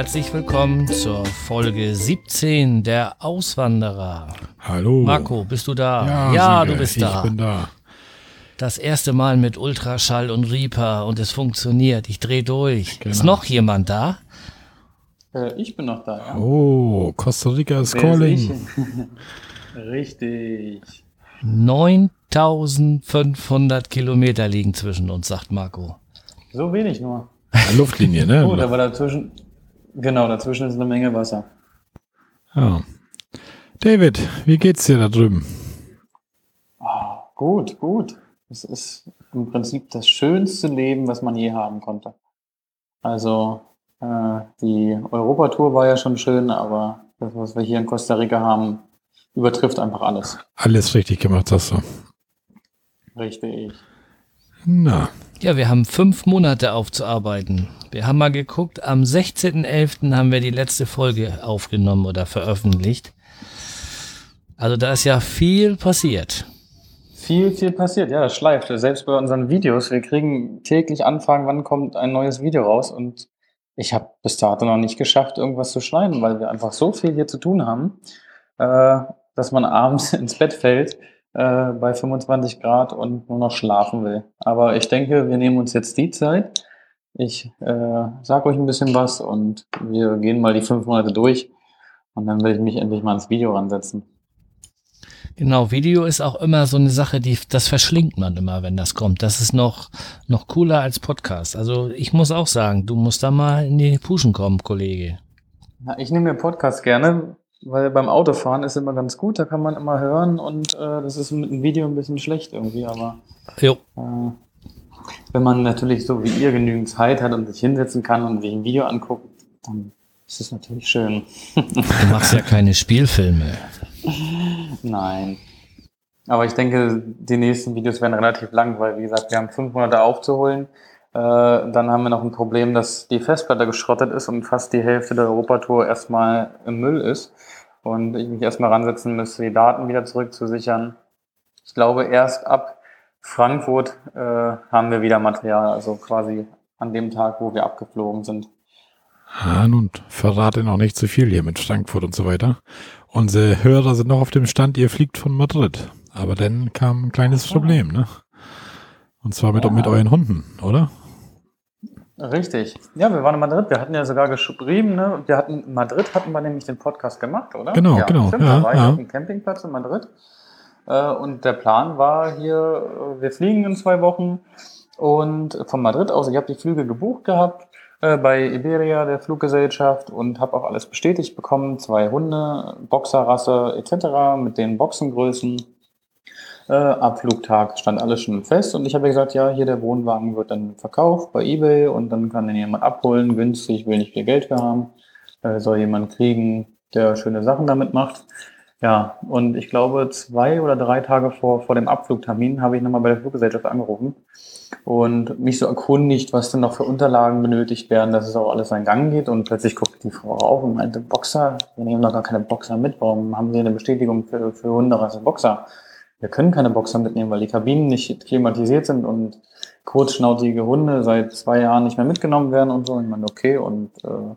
Herzlich willkommen zur Folge 17 der Auswanderer. Hallo. Marco, bist du da? Ja, ja Sieger, du bist ich da. bin da. Das erste Mal mit Ultraschall und Reaper und es funktioniert. Ich dreh durch. Ist Genau. noch jemand da? Äh, ich bin noch da, ja. Oh, Costa Rica is ist calling. ich? Richtig. 9500 Kilometer liegen zwischen uns, sagt Marco. So wenig nur. Ja, Luftlinie, Gut, ne? aber dazwischen, genau, dazwischen ist eine Menge Wasser. Ja. David, wie geht's dir da drüben? Ah, gut, gut. Es ist im Prinzip das schönste Leben, was man je haben konnte. Also, äh, die Europatour war ja schon schön, aber das, was wir hier in Costa Rica haben, übertrifft einfach alles. Alles richtig gemacht hast du. Richtig. Na, Ja, wir haben fünf Monate aufzuarbeiten. Wir haben mal geguckt, am 16.11. haben wir die letzte Folge aufgenommen oder veröffentlicht. Also da ist ja viel passiert. Viel, viel passiert. Ja, das schleift. Selbst bei unseren Videos. Wir kriegen täglich Anfragen, wann kommt ein neues Video raus. Und ich habe bis dato noch nicht geschafft, irgendwas zu schneiden, weil wir einfach so viel hier zu tun haben, äh, dass man abends ins Bett fällt äh, bei 25 Grad und nur noch schlafen will. Aber ich denke, wir nehmen uns jetzt die Zeit. Ich äh, sage euch ein bisschen was und wir gehen mal die fünf Monate durch. Und dann will ich mich endlich mal ins Video ransetzen. Genau, Video ist auch immer so eine Sache, die das verschlingt man immer, wenn das kommt. Das ist noch noch cooler als Podcast. Also ich muss auch sagen, du musst da mal in die Puschen kommen, Kollege. Ja, ich nehme mir Podcast gerne, weil beim Autofahren ist immer ganz gut, da kann man immer hören und äh, das ist mit dem Video ein bisschen schlecht irgendwie, aber Jo. äh, wenn man natürlich so wie ihr genügend Zeit hat und sich hinsetzen kann und sich ein Video anguckt, dann ist es natürlich schön. Du machst ja keine Spielfilme. Nein. Aber ich denke, die nächsten Videos werden relativ lang, weil wie gesagt, wir haben fünf Monate aufzuholen. Äh, dann haben wir noch ein Problem, dass die Festplatte geschrottet ist und fast die Hälfte der Europatour erstmal im Müll ist. Und ich mich erstmal ransetzen müsste, die Daten wieder zurückzusichern. Ich glaube, erst ab Frankfurt äh, haben wir wieder Material, also quasi an dem Tag, wo wir abgeflogen sind. ah, nun, verrate noch nicht zu viel hier mit Frankfurt und so weiter. Unsere Hörer sind noch auf dem Stand, ihr fliegt von Madrid. Aber dann kam ein kleines so. Problem, ne? Und zwar mit, Ja. mit euren Hunden, oder? Richtig. Ja, wir waren in Madrid. Wir hatten ja sogar geschrieben, ne? Wir hatten in Madrid hatten wir nämlich den Podcast gemacht, oder? Genau, ja, genau, Stimmt, ja, da war ja. auf dem Campingplatz in Madrid. Äh, und der Plan war hier, äh, wir fliegen in zwei Wochen und von Madrid aus, ich habe die Flüge gebucht gehabt äh, bei Iberia, der Fluggesellschaft, und habe auch alles bestätigt bekommen. Zwei Hunde, Boxerrasse etc. mit den Boxengrößen. Äh, Abflugtag stand alles schon fest und ich habe gesagt, ja, hier der Wohnwagen wird dann verkauft bei eBay und dann kann den jemand abholen, günstig, will nicht viel Geld für haben, soll jemand kriegen, der schöne Sachen damit macht. Ja, und ich glaube, zwei oder drei Tage vor, vor dem Abflugtermin habe ich nochmal bei der Fluggesellschaft angerufen und mich so erkundigt, was denn noch für Unterlagen benötigt werden, dass es auch alles seinen Gang geht. Und plötzlich guckt die Frau auf und meinte, Boxer, wir nehmen doch gar keine Boxer mit. Warum haben Sie eine Bestätigung für, für Hunderasse Boxer? Wir können keine Boxer mitnehmen, weil die Kabinen nicht klimatisiert sind und kurzschnautige Hunde seit zwei Jahren nicht mehr mitgenommen werden und so. Und ich meine, okay, und äh,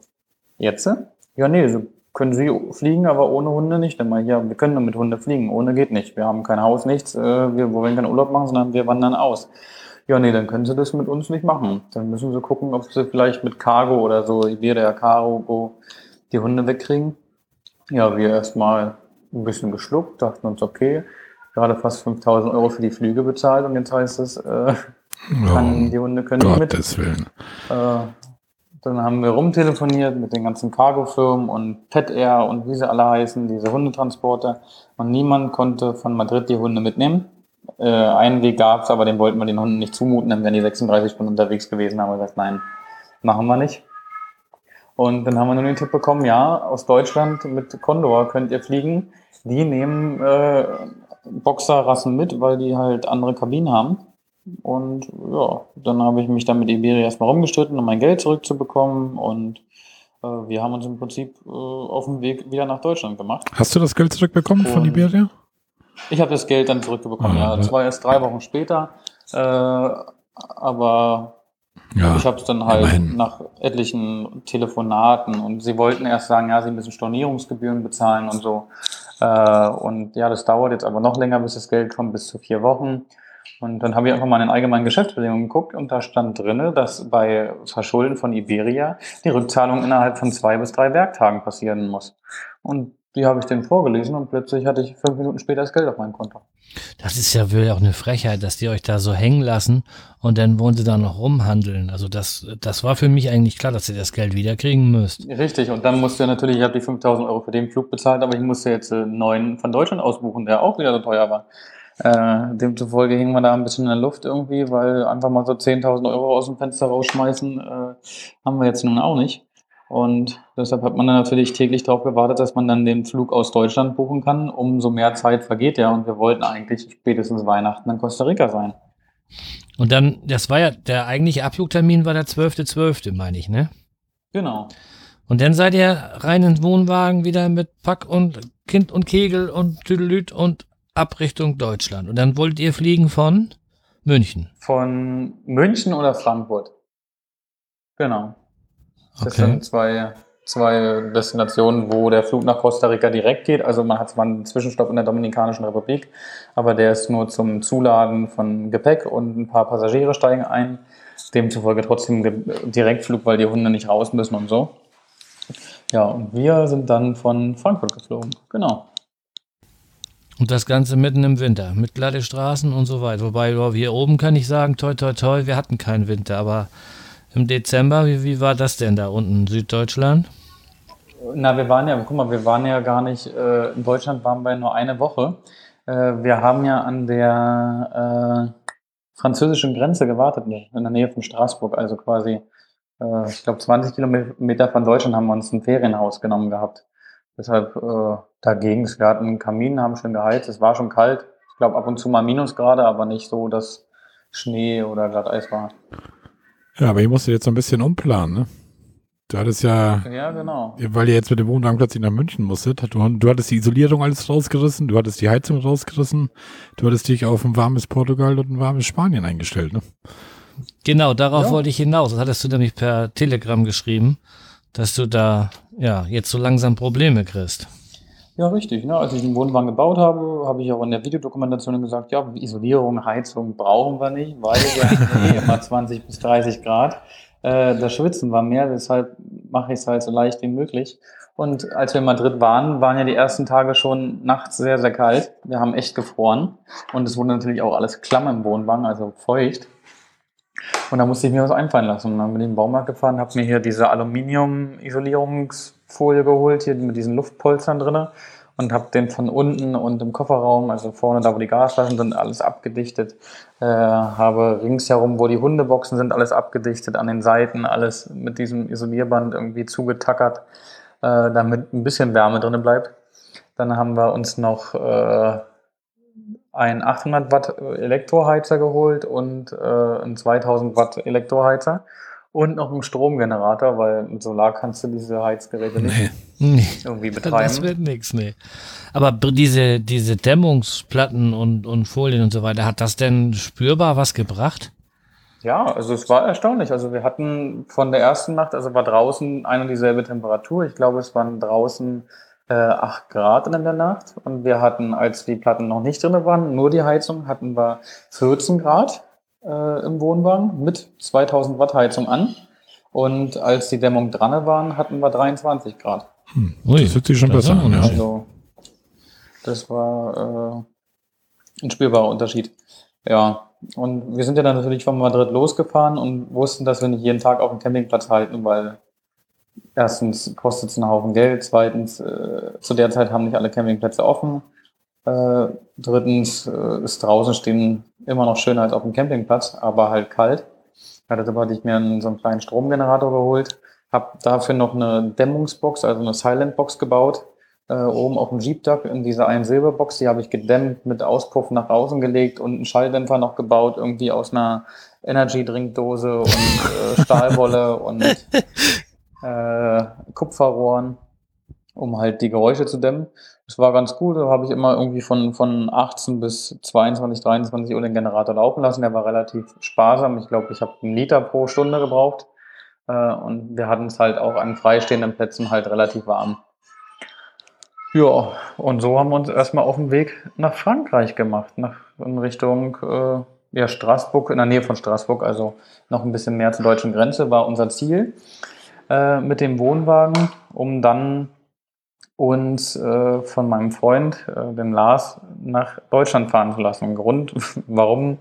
jetzt? Ja, nee, so können Sie fliegen, aber ohne Hunde nicht. Dann mal, ja, wir können nur mit Hunde fliegen, ohne geht nicht. Wir haben kein Haus, nichts, äh, wir wollen keinen Urlaub machen, sondern wir wandern aus. Ja, nee, dann können Sie das mit uns nicht machen. Dann müssen Sie gucken, ob Sie vielleicht mit Cargo oder so, Iberia Cargo, die Hunde wegkriegen. Ja, wir erstmal ein bisschen geschluckt, dachten uns, okay, gerade fast 5000 Euro für die Flüge bezahlt und jetzt heißt es, äh, kann, die Hunde können nicht mit. Gottes Willen. Äh, dann haben wir rumtelefoniert mit den ganzen Cargo-Firmen und Pet Air und wie sie alle heißen, diese Hundetransporter. Und niemand konnte von Madrid die Hunde mitnehmen. Äh, einen Weg gab's, aber den wollten wir den Hunden nicht zumuten, dann wären die 36 Stunden unterwegs gewesen. Haben wir gesagt, nein, machen wir nicht. Und dann haben wir nur den Tipp bekommen, ja, aus Deutschland mit Condor könnt ihr fliegen. Die nehmen äh, Boxerrassen mit, weil die halt andere Kabinen haben. Und ja, dann habe ich mich dann mit Iberia erstmal rumgestritten, um mein Geld zurückzubekommen. Und äh, wir haben uns im Prinzip äh, auf dem Weg wieder nach Deutschland gemacht. Hast du das Geld zurückbekommen von Und- Iberia? Ich habe das Geld dann zurückbekommen, Ah, ja. Das war erst drei Wochen später. Äh, aber Ja, ich habe es dann halt immerhin. nach etlichen Telefonaten und sie wollten erst sagen, ja, sie müssen Stornierungsgebühren bezahlen und so. Äh, und ja, das dauert jetzt aber noch länger, bis das Geld kommt, bis zu vier Wochen. Und dann habe ich einfach mal in den allgemeinen Geschäftsbedingungen geguckt und da stand drin, dass bei Verschulden von Iberia die Rückzahlung innerhalb von zwei bis drei Werktagen passieren muss. Und die habe ich denen vorgelesen und plötzlich hatte ich fünf Minuten später das Geld auf meinem Konto. Das ist ja wirklich auch eine Frechheit, dass die euch da so hängen lassen und dann wollen sie da noch rumhandeln. Also das, das war für mich eigentlich klar, dass ihr das Geld wiederkriegen müsst. Richtig, und dann musste natürlich, ich habe die 5000 Euro für den Flug bezahlt, aber ich musste jetzt einen neuen von Deutschland ausbuchen, der auch wieder so teuer war. Äh, demzufolge hingen wir da ein bisschen in der Luft irgendwie, weil einfach mal so 10.000 Euro aus dem Fenster rausschmeißen, äh, haben wir jetzt nun auch nicht. Und deshalb hat man dann natürlich täglich darauf gewartet, dass man dann den Flug aus Deutschland buchen kann. Umso mehr Zeit vergeht ja. Und wir wollten eigentlich spätestens Weihnachten in Costa Rica sein. Und dann, das war ja, der eigentliche Abflugtermin war der 12.12., .12., meine ich, ne? Genau. Und dann seid ihr rein ins Wohnwagen wieder mit Pack und Kind und Kegel und Tüdelüt und ab Richtung Deutschland. Und dann wollt ihr fliegen von München. Von München oder Frankfurt. Genau. Das okay. sind zwei, zwei Destinationen, wo der Flug nach Costa Rica direkt geht. Also man hat zwar einen Zwischenstopp in der Dominikanischen Republik, aber der ist nur zum Zuladen von Gepäck und ein paar Passagiere steigen ein. Demzufolge trotzdem Direktflug, weil die Hunde nicht raus müssen und so. Ja, und wir sind dann von Frankfurt geflogen. Genau. Und das Ganze mitten im Winter, mit glatte Straßen und so weiter. Wobei, hier oben kann ich sagen, toi, toi, toi, wir hatten keinen Winter, aber im Dezember, wie, wie war das denn da unten, Süddeutschland? Na, wir waren ja, guck mal, wir waren ja gar nicht, äh, in Deutschland waren wir nur eine Woche. Äh, wir haben ja an der äh, französischen Grenze gewartet, in der Nähe von Straßburg, also quasi, äh, ich glaube, 20 Kilometer von Deutschland haben wir uns ein Ferienhaus genommen gehabt. Deshalb äh, dagegen, wir hatten einen Kamin, haben schön geheizt, es war schon kalt. Ich glaube ab und zu mal Minusgrade, aber nicht so, dass Schnee oder Glatteis war. Ja, aber ich musste jetzt so ein bisschen umplanen, ne? Du hattest ja, ja genau. weil ihr jetzt mit dem Wohnwagen plötzlich nach München musstet, du, du hattest die Isolierung alles rausgerissen, du hattest die Heizung rausgerissen, du hattest dich auf ein warmes Portugal und ein warmes Spanien eingestellt, ne? Genau, darauf ja. wollte ich hinaus. Das hattest du nämlich per Telegram geschrieben dass du da ja jetzt so langsam Probleme kriegst. Ja, richtig. Ne? Als ich den Wohnwagen gebaut habe, habe ich auch in der Videodokumentation gesagt, ja, Isolierung, Heizung brauchen wir nicht, weil wir haben eh immer 20 bis 30 Grad. Äh, das Schwitzen war mehr, deshalb mache ich es halt so leicht wie möglich. Und als wir in Madrid waren, waren ja die ersten Tage schon nachts sehr, sehr kalt. Wir haben echt gefroren. Und es wurde natürlich auch alles klamm im Wohnwagen, also feucht. Und da musste ich mir was einfallen lassen. Und dann bin ich in den Baumarkt gefahren, habe mir hier diese Aluminium-Isolierungsfolie geholt, hier mit diesen Luftpolstern drinne und habe den von unten und im Kofferraum, also vorne da, wo die Gasflaschen sind, alles abgedichtet. Äh, habe ringsherum, wo die Hundeboxen sind, alles abgedichtet, an den Seiten alles mit diesem Isolierband irgendwie zugetackert, äh, damit ein bisschen Wärme drinne bleibt. Dann haben wir uns noch äh, ein 800 Watt Elektroheizer geholt und äh, einen 2000 Watt Elektroheizer und noch einen Stromgenerator, weil mit Solar kannst du diese Heizgeräte nicht nee. irgendwie betreiben. Das wird nichts, nee. Aber diese, diese Dämmungsplatten und, und Folien und so weiter, hat das denn spürbar was gebracht? Ja, also es war erstaunlich. Also wir hatten von der ersten Nacht, also war draußen eine und dieselbe Temperatur. Ich glaube, es waren draußen äh, 8 Grad in der Nacht und wir hatten, als die Platten noch nicht drin waren, nur die Heizung, hatten wir 14 Grad äh, im Wohnwagen mit 2000 Watt Heizung an und als die Dämmung dran waren, hatten wir 23 Grad. Hm. Ui, das hört sich schon besser an, ja. Also, das war äh, ein spürbarer Unterschied. Ja, und wir sind ja dann natürlich von Madrid losgefahren und wussten, dass wir nicht jeden Tag auf dem Campingplatz halten, weil erstens kostet es einen Haufen Geld, zweitens äh, zu der Zeit haben nicht alle Campingplätze offen, äh, drittens äh, ist draußen stehen immer noch schöner als auf dem Campingplatz, aber halt kalt. Ja, deshalb hatte ich mir einen, so einen kleinen Stromgenerator geholt, habe dafür noch eine Dämmungsbox, also eine Silentbox gebaut, äh, oben auf dem Jeep-Dach in dieser einen Silberbox, die habe ich gedämmt, mit Auspuff nach außen gelegt und einen Schalldämpfer noch gebaut, irgendwie aus einer Energy-Drinkdose und äh, Stahlwolle und äh, Kupferrohren. um halt die Geräusche zu dämmen. Das war ganz gut. Da habe ich immer irgendwie von, von 18 bis 22, 23 Uhr den Generator laufen lassen. Der war relativ sparsam. Ich glaube, ich habe einen Liter pro Stunde gebraucht. Äh, und wir hatten es halt auch an freistehenden Plätzen halt relativ warm. Ja, und so haben wir uns erstmal auf den Weg nach Frankreich gemacht, nach, in Richtung äh, ja, Straßburg, in der Nähe von Straßburg, also noch ein bisschen mehr zur deutschen Grenze, war unser Ziel äh, mit dem Wohnwagen, um dann uns äh, von meinem Freund, äh, dem Lars, nach Deutschland fahren zu lassen. Grund, warum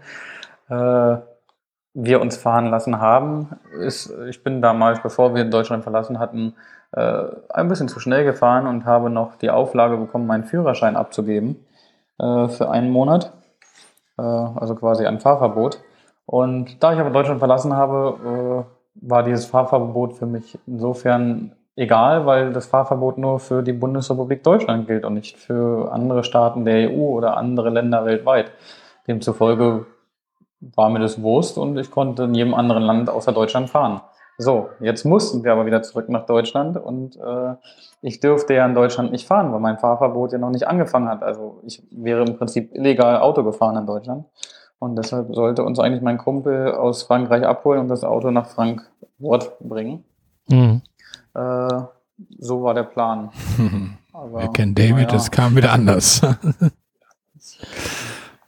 äh, wir uns fahren lassen haben, ist, ich bin damals, bevor wir Deutschland verlassen hatten, äh, ein bisschen zu schnell gefahren und habe noch die Auflage bekommen, meinen Führerschein abzugeben äh, für einen Monat, äh, also quasi ein Fahrverbot. Und da ich aber Deutschland verlassen habe, war dieses Fahrverbot für mich insofern egal, weil das Fahrverbot nur für die Bundesrepublik Deutschland gilt und nicht für andere Staaten der EU oder andere Länder weltweit. Demzufolge war mir das Wurst und ich konnte in jedem anderen Land außer Deutschland fahren. So, jetzt mussten wir aber wieder zurück nach Deutschland und äh, ich dürfte ja in Deutschland nicht fahren, weil mein Fahrverbot ja noch nicht angefangen hat. Also ich wäre im Prinzip illegal Auto gefahren in Deutschland. Und deshalb sollte uns eigentlich mein Kumpel aus Frankreich abholen und das Auto nach Frankfurt bringen. Mhm. Äh, so war der Plan. Aber, Wir kennen David, ja. das kam wieder anders.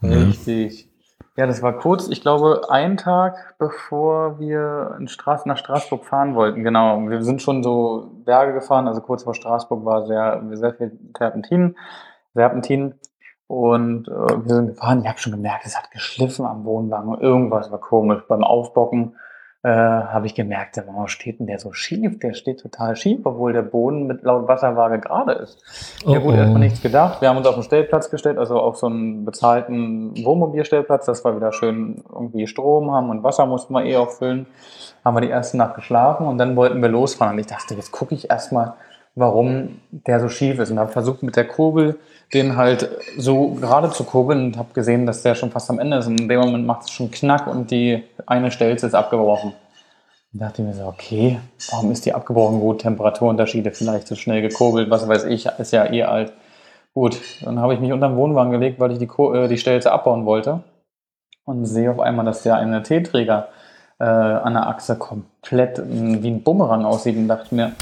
Richtig. Ja, das war kurz, ich glaube, ein Tag bevor wir in Straß nach Straßburg fahren wollten. Genau, wir sind schon so Berge gefahren, also kurz vor Straßburg war sehr, sehr viel Terpentin, Serpentin. Und äh, wir sind gefahren, ich habe schon gemerkt, es hat geschliffen am Wohnwagen. Irgendwas war komisch. Beim Aufbocken äh, habe ich gemerkt, warum steht denn der so schief? Der steht total schief, obwohl der Boden mit laut Wasserwaage gerade ist. Oh, ja gut, oh. erstmal nichts gedacht. Wir haben uns auf den Stellplatz gestellt, also auf so einen bezahlten Wohnmobilstellplatz, dass wir wieder schön irgendwie Strom haben und Wasser mussten wir eh auch füllen. Haben wir die erste Nacht geschlafen und dann wollten wir losfahren. Und ich dachte, jetzt gucke ich erstmal, warum der so schief ist. Und habe versucht mit der Kurbel den halt so gerade zu kurbeln und habe gesehen, dass der schon fast am Ende ist. Und in dem Moment macht es schon Knack und die eine Stelze ist abgebrochen. Und dachte ich mir so, okay, warum ist die abgebrochen? Gut, Temperaturunterschiede, vielleicht zu schnell gekurbelt, was weiß ich, ist ja eh alt. Gut, dann habe ich mich unter den Wohnwagen gelegt, weil ich die, äh, die Stelze abbauen wollte und sehe auf einmal, dass der eine T-Träger äh, an der Achse komplett wie ein Bumerang aussieht und dachte mir,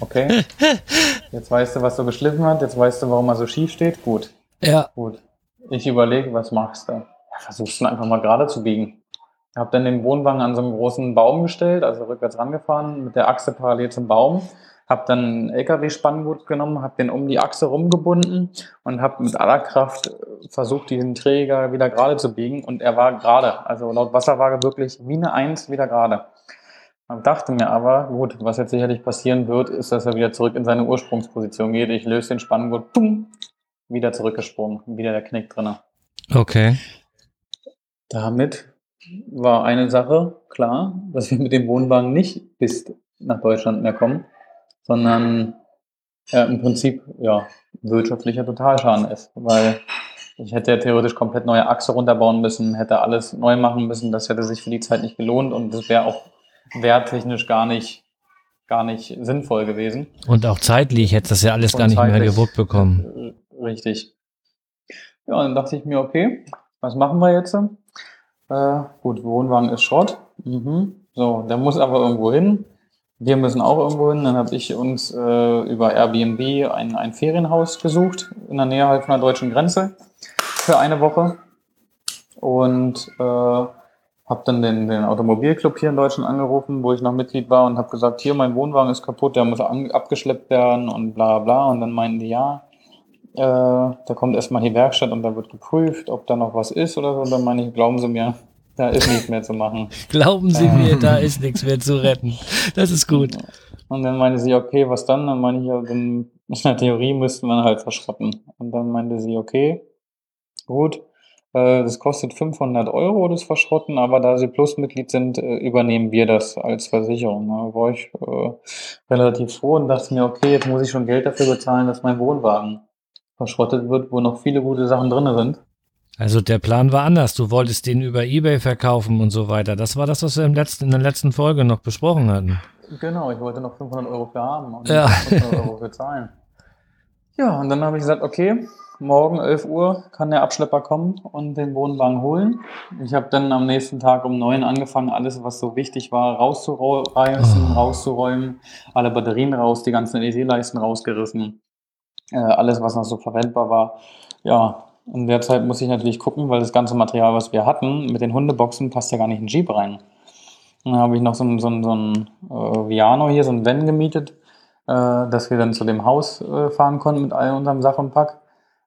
okay, jetzt weißt du, was so geschliffen hat, jetzt weißt du, warum er so schief steht. Gut. Ja. Gut. Ich überlege, was machst du? Ja, versuchst du einfach mal gerade zu biegen. Hab dann den Wohnwagen an so einen großen Baum gestellt, also rückwärts rangefahren, mit der Achse parallel zum Baum habe dann ein LKW-Spanngurt genommen, habe den um die Achse rumgebunden und habe mit aller Kraft versucht, diesen Träger wieder gerade zu biegen und er war gerade, also laut Wasserwaage wirklich wie eine Eins wieder gerade. Dachte mir aber, gut, was jetzt sicherlich passieren wird, ist, dass er wieder zurück in seine Ursprungsposition geht. Ich löse den Spanngurt, pum, wieder zurückgesprungen, wieder der Knick drin. Okay. Damit war eine Sache klar, dass wir mit dem Wohnwagen nicht bis nach Deutschland mehr kommen sondern ja, im Prinzip ja, wirtschaftlicher Totalschaden ist, weil ich hätte ja theoretisch komplett neue Achse runterbauen müssen, hätte alles neu machen müssen, das hätte sich für die Zeit nicht gelohnt und das wäre auch werttechnisch gar nicht, gar nicht sinnvoll gewesen. Und auch zeitlich hätte das ja alles und gar nicht mehr gewuppt bekommen. Richtig. Ja, dann dachte ich mir, okay, was machen wir jetzt? Äh, gut, Wohnwagen ist Schrott. Mhm. So, der muss aber irgendwo hin. Wir müssen auch irgendwo hin. Dann habe ich uns äh, über Airbnb ein, ein Ferienhaus gesucht in der Nähe halt von der deutschen Grenze für eine Woche und äh, habe dann den, den Automobilclub hier in Deutschland angerufen, wo ich noch Mitglied war und habe gesagt, hier mein Wohnwagen ist kaputt, der muss an, abgeschleppt werden und bla bla. Und dann meinten die, ja, äh, da kommt erstmal die Werkstatt und da wird geprüft, ob da noch was ist oder so. Und dann meine ich, glauben Sie mir, da ist nichts mehr zu machen. Glauben Sie mir, da ist nichts mehr zu retten. Das ist gut. Und dann meinte sie, okay, was dann? Dann meine ich, ja, dann in der Theorie müsste man halt verschrotten. Und dann meinte sie, okay, gut, das kostet 500 Euro, das Verschrotten, aber da Sie Plusmitglied sind, äh, übernehmen wir das als Versicherung. Da war ich äh, relativ froh und dachte mir, okay, jetzt muss ich schon Geld dafür bezahlen, dass mein Wohnwagen verschrottet wird, wo noch viele gute Sachen drin sind. Also der Plan war anders. Du wolltest den über Ebay verkaufen und so weiter. Das war das, was wir im letzten, in der letzten Folge noch besprochen hatten. Genau, ich wollte noch 500 Euro für haben und ja. 500 Euro für zahlen. Ja, und dann habe ich gesagt, okay, morgen 11 Uhr kann der Abschlepper kommen und den Wohnwagen holen. Ich habe dann am nächsten Tag um 9 angefangen, alles, was so wichtig war, rauszureißen, Oh. rauszuräumen, alle Batterien raus, die ganzen LED-Leisten rausgerissen, äh, alles, was noch so verwendbar war. Ja, in der Zeit muss ich natürlich gucken, weil das ganze Material, was wir hatten, mit den Hundeboxen, passt ja gar nicht in den Jeep rein. Dann habe ich noch so ein, so ein, so ein äh, Viano hier, so ein Van gemietet, dass wir dann zu dem Haus äh, fahren konnten mit all unserem Sach und Pack.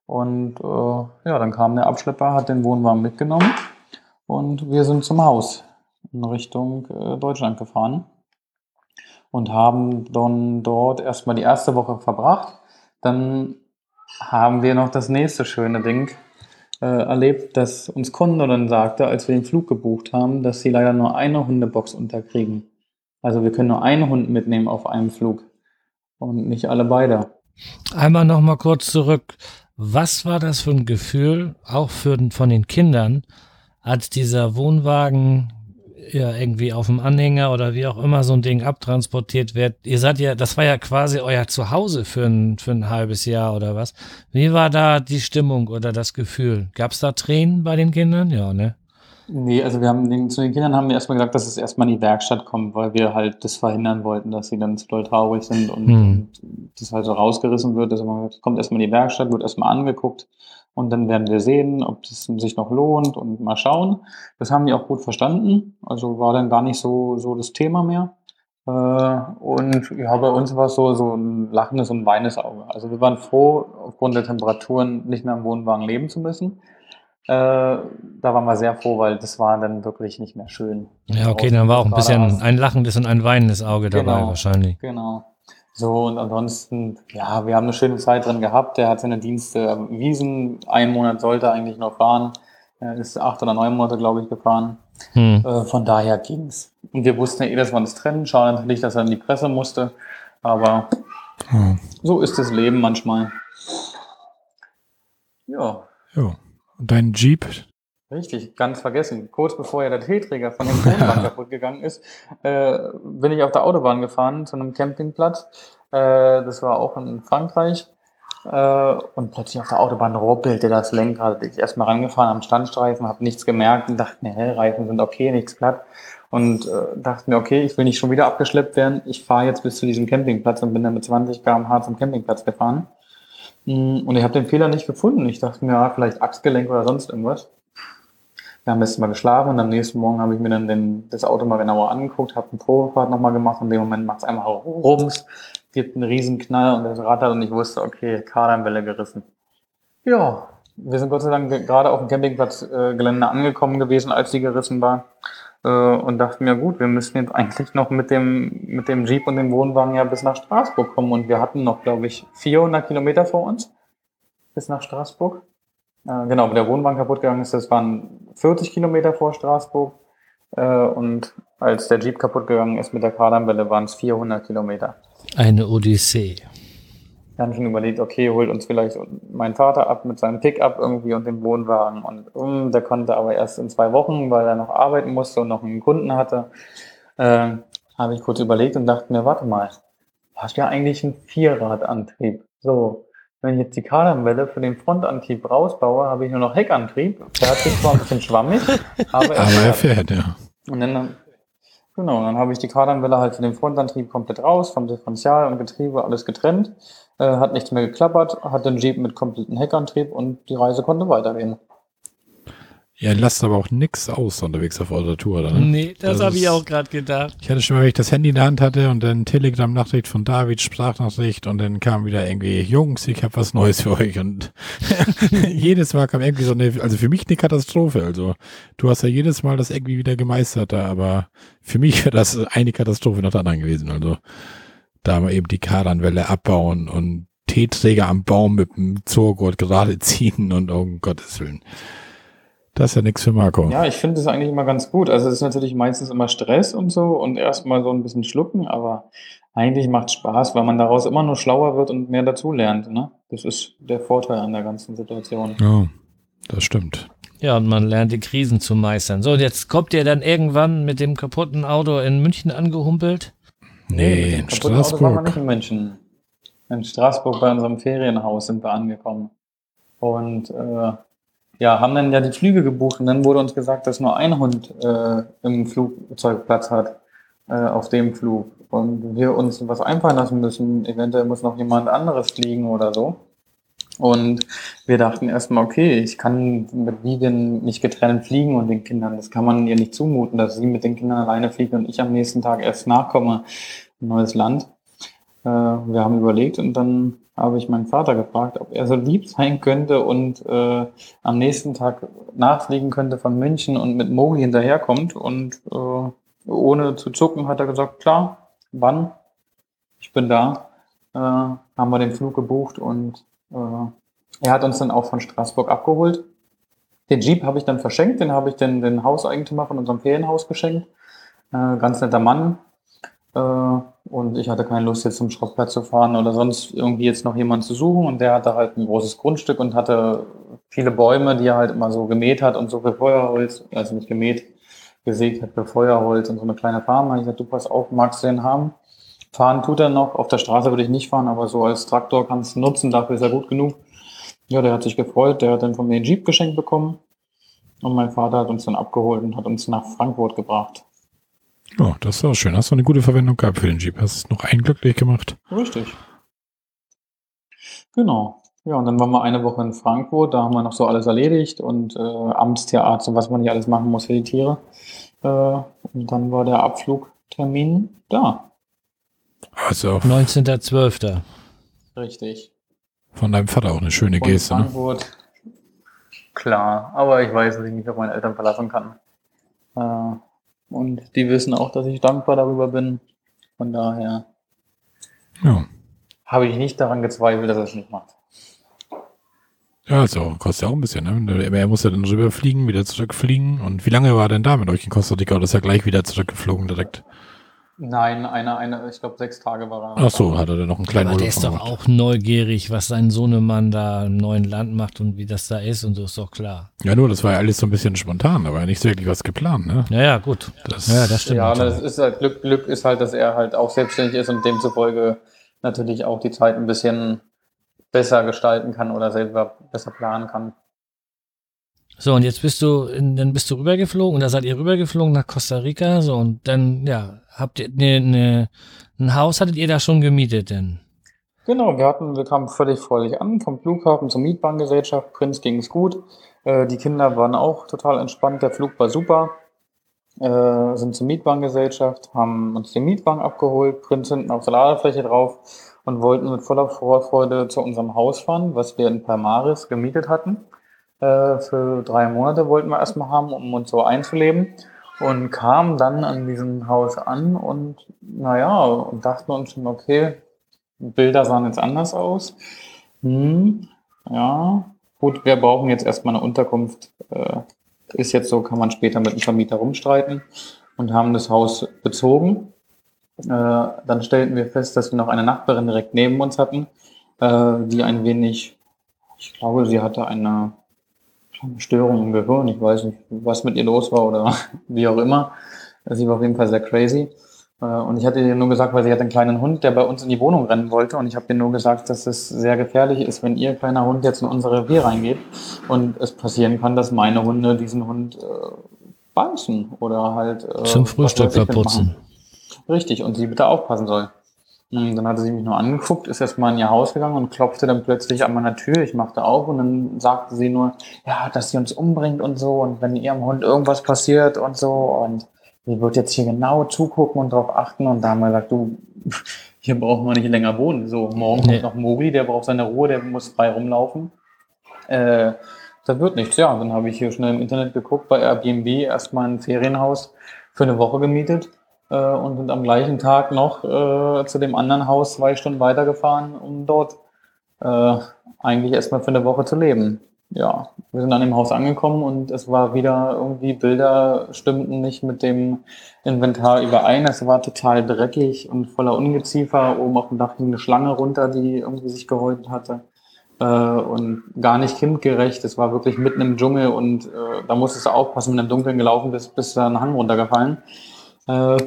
Und äh, ja, dann kam der Abschlepper, hat den Wohnwagen mitgenommen und wir sind zum Haus in Richtung äh, Deutschland gefahren und haben dann dort erstmal die erste Woche verbracht. Dann haben wir noch das nächste schöne Ding äh, erlebt, dass uns Kunde dann sagte, als wir den Flug gebucht haben, dass sie leider nur eine Hundebox unterkriegen. Also wir können nur einen Hund mitnehmen auf einem Flug und nicht alle beide. Einmal noch mal kurz zurück. Was war das für ein Gefühl, auch für, von den Kindern, als dieser Wohnwagen ja irgendwie auf dem Anhänger oder wie auch immer so ein Ding abtransportiert wird? Ihr seid ja, das war ja quasi euer Zuhause für ein, für ein halbes Jahr oder was? Wie war da die Stimmung oder das Gefühl? Gab es da Tränen bei den Kindern? Ja, ne? Nee, also wir haben den, zu den Kindern haben wir erstmal gesagt, dass es erstmal in die Werkstatt kommt, weil wir halt das verhindern wollten, dass sie dann zu doll traurig sind und, Hm. und das halt so rausgerissen wird. Also man kommt erstmal in die Werkstatt, wird erstmal angeguckt und dann werden wir sehen, ob das sich noch lohnt und mal schauen. Das haben die auch gut verstanden. Also war dann gar nicht so, so das Thema mehr. Äh, und ja, bei uns war es so, so ein lachendes und weines Auge. Also wir waren froh, aufgrund der Temperaturen nicht mehr im Wohnwagen leben zu müssen. Äh, da waren wir sehr froh, weil das war dann wirklich nicht mehr schön. Ja, okay, dann war auch ein bisschen ein lachendes und ein weinendes Auge dabei Genau. wahrscheinlich. Genau. So, und ansonsten, ja, wir haben eine schöne Zeit drin gehabt. Der hat seine Dienste erwiesen. Ein Monat sollte er eigentlich noch fahren. Er ist acht oder neun Monate, glaube ich, gefahren. Hm. Äh, von daher ging's. Und wir wussten ja eh, dass wir uns trennen. Schade natürlich, dass er in die Presse musste. Aber Ja. so ist das Leben manchmal. Ja, Jo. Und dein Jeep, Richtig, ganz vergessen. Kurz bevor ja der T-Träger von dem Wohnwagen kaputt gegangen ist, äh, bin ich auf der Autobahn gefahren zu einem Campingplatz. Äh, das war auch in Frankreich. Äh, und plötzlich auf der Autobahn ruckelte das Lenkrad. Ich erstmal rangefahren am Standstreifen, habe nichts gemerkt und dachte mir, hä, Reifen sind okay, nichts platt. Und äh, dachte mir, okay, ich will nicht schon wieder abgeschleppt werden. Ich fahre jetzt bis zu diesem Campingplatz und bin dann mit 20 km/h zum Campingplatz gefahren. Mm, Und ich habe den Fehler nicht gefunden. Ich dachte mir, ja, vielleicht Achsgelenk oder sonst irgendwas. Wir haben letztes Mal geschlafen und am nächsten Morgen habe ich mir dann den, das Auto mal genauer angeguckt, habe eine Probefahrt nochmal gemacht und in dem Moment macht es einmal rums, gibt einen riesen Knall und das Rad hat und ich wusste, okay, Kardanwelle gerissen. Ja, wir sind Gott sei Dank ge- gerade auf dem Campingplatzgelände äh, angekommen gewesen, als die gerissen war äh, und dachten mir, gut, wir müssen jetzt eigentlich noch mit dem, mit dem Jeep und dem Wohnwagen ja bis nach Straßburg kommen und wir hatten noch, glaube ich, 400 Kilometer vor uns bis nach Straßburg. Äh, genau, der Wohnwagen kaputt gegangen ist, das waren 40 Kilometer vor Straßburg. Äh, und als der Jeep kaputt gegangen ist mit der Kardanwelle, waren es 400 Kilometer. Eine Odyssee. Haben schon überlegt, okay, holt uns vielleicht mein Vater ab mit seinem Pickup irgendwie und dem Wohnwagen. Und um, der konnte aber erst in zwei Wochen, weil er noch arbeiten musste und noch einen Kunden hatte. Äh, habe ich kurz überlegt und dachte mir, warte mal, hast ja eigentlich einen Vierradantrieb. So, wenn ich jetzt die Kardanwelle für den Frontantrieb rausbaue, habe ich nur noch Heckantrieb. Der hat sich zwar ein bisschen schwammig, aber er aber er fährt. fährt, ja. Und dann, genau, dann habe ich die Kardanwelle halt für den Frontantrieb komplett raus, vom Differential und Getriebe alles getrennt, äh, hat nichts mehr geklappert, hat den Jeep mit kompletten Heckantrieb und die Reise konnte weitergehen. Ihr lasst aber auch nix aus unterwegs auf eurer Tour, oder? ne? Nee, das, Das habe ich auch gerade gedacht. Ich hatte schon mal, wenn ich das Handy in der Hand hatte und dann Telegram-Nachricht von David, Sprachnachricht und dann kam wieder irgendwie, Jungs, ich habe was Neues für euch und jedes Mal kam irgendwie so eine, also für mich eine Katastrophe. Also du hast ja jedes Mal das irgendwie wieder gemeistert da, aber für mich wäre das eine Katastrophe nach der anderen gewesen. Also da mal eben die Kardanwelle abbauen und T-Träger am Baum mit dem Zurgurt gerade ziehen und um Gottes Willen. Das ist ja nichts für Marco. Ja, ich finde das eigentlich immer ganz gut. Also es ist natürlich meistens immer Stress und so und erstmal so ein bisschen schlucken, aber eigentlich macht es Spaß, weil man daraus immer nur schlauer wird und mehr dazulernt. Ne? Das ist der Vorteil an der ganzen Situation. Ja, das stimmt. Ja, und man lernt die Krisen zu meistern. So, und jetzt kommt ihr dann irgendwann mit dem kaputten Auto in München angehumpelt? Nee, in kaputten Auto waren wir nicht Straßburg. in München. in Straßburg bei unserem Ferienhaus sind wir angekommen. Und äh, ja, haben dann ja die Flüge gebucht und dann wurde uns gesagt, dass nur ein Hund äh, im Flugzeug Platz hat äh, auf dem Flug. Und wir uns was einfallen lassen müssen. Eventuell muss noch jemand anderes fliegen oder so. Und wir dachten erstmal, okay, ich kann mit Vivian nicht getrennt fliegen und den Kindern, das kann man ihr nicht zumuten, dass sie mit den Kindern alleine fliegt und ich am nächsten Tag erst nachkomme, ein neues Land. Äh, wir haben überlegt und dann habe ich meinen Vater gefragt, ob er so lieb sein könnte und äh, am nächsten Tag nachfliegen könnte von München und mit Mogi hinterherkommt. Und äh, ohne zu zucken hat er gesagt, klar, wann? Ich bin da. Äh, haben wir den Flug gebucht und er hat uns dann auch von Straßburg abgeholt. Den Jeep habe ich dann verschenkt, den habe ich den, den Hauseigentümer von unserem Ferienhaus geschenkt. Äh, ganz netter Mann. Äh, und ich hatte keine Lust, jetzt zum Schrottplatz zu fahren oder sonst irgendwie jetzt noch jemanden zu suchen. Und der hatte halt ein großes Grundstück und hatte viele Bäume, die er halt immer so gemäht hat und so für Feuerholz, also nicht gemäht, gesägt hat für Feuerholz und so eine kleine Farm. Da ich gesagt, du pass auf, magst du den haben? Fahren tut er noch. Auf der Straße würde ich nicht fahren, aber so als Traktor kannst du nutzen. Dafür ist er gut genug. Ja, der hat sich gefreut. Der hat dann von mir einen Jeep geschenkt bekommen. Und mein Vater hat uns dann abgeholt und hat uns nach Frankfurt gebracht. Oh, das ist auch schön. Hast du eine gute Verwendung gehabt für den Jeep? Hast du noch einen glücklich gemacht? Richtig. Genau. Ja, und dann waren wir eine Woche in Frankfurt. Da haben wir noch so alles erledigt und äh, Amtstheater, so was man hier alles machen muss für die Tiere. Äh, und dann war der Abflugtermin da. Also 19.12. Richtig. von deinem Vater auch eine schöne Von Geste. Ne? Frankfurt. Klar, aber ich weiß, dass ich mich auf meine Eltern verlassen kann. Äh, und die wissen auch, dass ich dankbar darüber bin. Von daher Ja. habe ich nicht daran gezweifelt, dass er es nicht macht. Ja, also kostet ja auch ein bisschen, ne? Er muss ja dann rüberfliegen, wieder zurückfliegen. Und wie lange war er denn da mit euch in Costa Rica? Oder ist er gleich wieder zurückgeflogen direkt? Nein, eine, eine, ich glaube, sechs Tage war er. Ach so, hat er dann noch einen kleinen Aber der ist doch gemacht. auch neugierig, was sein Sohnemann da im neuen Land macht und wie das da ist und so ist doch klar. Ja, nur, das war ja alles so ein bisschen spontan, aber nicht so wirklich was geplant, ne? Naja, gut. Das, Ja, das stimmt. Ja, natürlich. das ist halt Glück, Glück ist halt, dass er halt auch selbstständig ist und demzufolge natürlich auch die Zeit ein bisschen besser gestalten kann oder selber besser planen kann. So, und jetzt bist du, in, dann bist du rübergeflogen da seid ihr rübergeflogen nach Costa Rica. So, und dann, ja, habt ihr ne, ne, ein Haus hattet ihr da schon gemietet denn? Genau, wir hatten, wir kamen völlig freudig an, vom Flughafen zur Mietbahngesellschaft. Prinz ging es gut. Äh, die Kinder waren auch total entspannt. Der Flug war super. Äh, sind zur Mietbahngesellschaft, haben uns den Mietwagen abgeholt, Prinz hinten auf der Ladefläche drauf und wollten mit voller Vorfreude zu unserem Haus fahren, was wir in Palmares gemietet hatten. Äh, für drei Monate wollten wir erstmal haben, um uns so einzuleben. Und kamen dann an diesem Haus an und naja, und dachten uns schon, okay, Bilder sahen jetzt anders aus. Hm, ja, gut, wir brauchen jetzt erstmal eine Unterkunft. Äh, ist jetzt so, kann man später mit dem Vermieter rumstreiten und haben das Haus bezogen. Äh, dann stellten wir fest, dass wir noch eine Nachbarin direkt neben uns hatten, äh, die ein wenig, ich glaube, sie hatte eine Störung im Gehirn. Ich weiß nicht, was mit ihr los war oder wie auch immer. Sie war auf jeden Fall sehr crazy. Äh, Und ich hatte ihr nur gesagt, weil sie hat einen kleinen Hund, der bei uns in die Wohnung rennen wollte. Und ich habe ihr nur gesagt, dass es sehr gefährlich ist, wenn ihr kleiner Hund jetzt in unser Revier reingeht. Und es passieren kann, dass meine Hunde diesen Hund äh, beißen oder halt äh, Zum Frühstück verputzen. Richtig, und sie bitte aufpassen soll. Und dann hatte sie mich nur angeguckt, ist erstmal in ihr Haus gegangen und klopfte dann plötzlich an meiner Tür. Ich machte auf und dann sagte sie nur, ja, dass sie uns umbringt und so und wenn ihrem Hund irgendwas passiert und so und sie wird jetzt hier genau zugucken und darauf achten und da haben wir gesagt, du, hier brauchen wir nicht länger wohnen. So, morgen kommt noch Mogli, der braucht seine Ruhe, der muss frei rumlaufen. Äh, da wird nichts, ja. Dann habe ich hier schnell im Internet geguckt, bei Airbnb erstmal ein Ferienhaus für eine Woche gemietet äh, und sind am gleichen Tag noch äh, zu dem anderen Haus zwei Stunden weitergefahren, um dort äh, eigentlich erstmal für eine Woche zu leben. Ja, wir sind an dem Haus angekommen und es war wieder irgendwie, Bilder stimmten nicht mit dem Inventar überein. Es war total dreckig und voller Ungeziefer. Oben auf dem Dach hing eine Schlange runter, die irgendwie sich gehäutet hatte. Äh, und gar nicht kindgerecht. Es war wirklich mitten im Dschungel und äh, da musstest du aufpassen, wenn du im Dunkeln gelaufen bist, bist du einen Hang runtergefallen. Äh,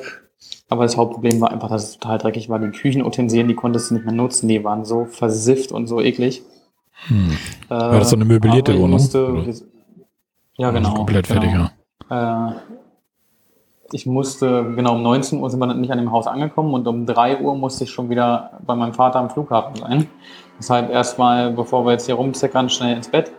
Aber das Hauptproblem war einfach, dass es total dreckig war. Die Küchenutensilien, die konntest du nicht mehr nutzen. Die waren so versifft und so eklig. Hm. War das so eine möblierte Wohnung? Musste, ja, Also genau. komplett genau. fertig, ja. Äh, ich musste, genau um 19 Uhr sind wir nicht an dem Haus angekommen und um 3 Uhr musste ich schon wieder bei meinem Vater am Flughafen sein. Deshalb erstmal, bevor wir jetzt hier rumzickern, schnell ins Bett,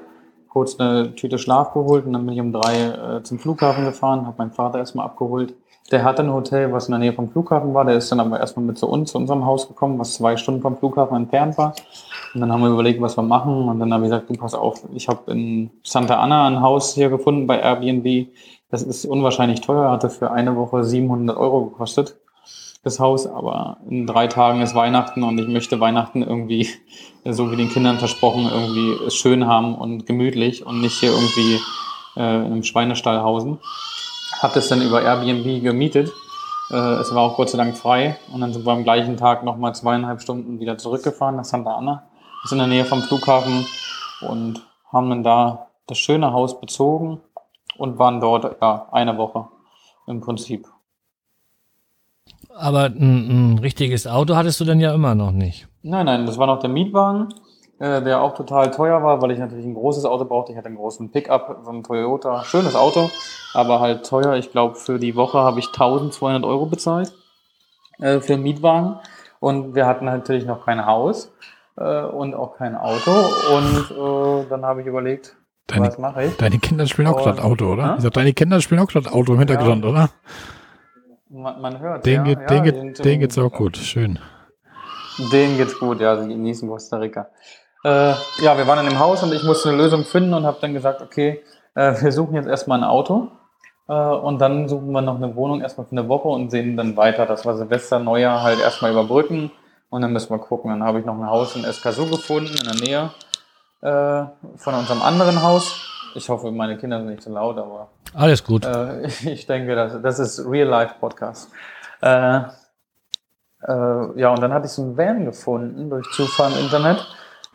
kurz eine Tüte Schlaf geholt und dann bin ich um 3 äh, zum Flughafen gefahren, habe meinen Vater erstmal abgeholt. Der hatte ein Hotel, was in der Nähe vom Flughafen war. Der ist dann aber erstmal mit zu uns, zu unserem Haus gekommen, was zwei Stunden vom Flughafen entfernt war. Und dann haben wir überlegt, was wir machen. Und dann habe ich gesagt, du pass auf, ich habe in Santa Ana ein Haus hier gefunden bei Airbnb. Das ist unwahrscheinlich teuer, hatte für eine Woche 700 Euro gekostet, das Haus. Aber in drei Tagen ist Weihnachten und ich möchte Weihnachten irgendwie, so wie den Kindern versprochen, irgendwie schön haben und gemütlich und nicht hier irgendwie äh, einem Schweinestall hausen. Hab das dann über Airbnb gemietet. Äh, es war auch Gott sei Dank frei. Und dann sind wir am gleichen Tag nochmal zweieinhalb Stunden wieder zurückgefahren nach Santa Ana. Das ist in der Nähe vom Flughafen und haben dann da das schöne Haus bezogen und waren dort ja, eine Woche im Prinzip. Aber ein, ein richtiges Auto hattest du denn ja immer noch nicht. Nein, nein, das war noch der Mietwagen, äh, der auch total teuer war, weil ich natürlich ein großes Auto brauchte. Ich hatte einen großen Pickup, so ein Toyota, schönes Auto, aber halt teuer. Ich glaube, für die Woche habe ich 1200 Euro bezahlt äh, für den Mietwagen. Und wir hatten natürlich noch kein Haus äh, und auch kein Auto. Und äh, dann habe ich überlegt, Deine, was mache ich? deine Kinder spielen auch gerade Auto, oder? Hä? Ich sag, deine Kinder spielen auch gerade Auto im Hintergrund, oder? Man, man hört Den, ja, geht, ja, den, geht, im- geht's auch gut. Schön. Denen geht's gut, ja, sie genießen Costa Rica. Äh, ja, wir waren in dem Haus und ich musste eine Lösung finden und habe dann gesagt, okay, äh, wir suchen jetzt erstmal ein Auto äh, und dann suchen wir noch eine Wohnung erstmal für eine Woche und sehen dann weiter, dass wir Silvester, Neujahr halt erstmal überbrücken und dann müssen wir gucken. Dann habe ich noch ein Haus in Escazú gefunden, in der Nähe äh, von unserem anderen Haus. Ich hoffe, meine Kinder sind nicht zu laut, aber Alles gut. äh, ich denke, das, das ist Real-Life-Podcast. Äh, äh, ja, und dann hatte ich so einen Van gefunden durch Zufall im Internet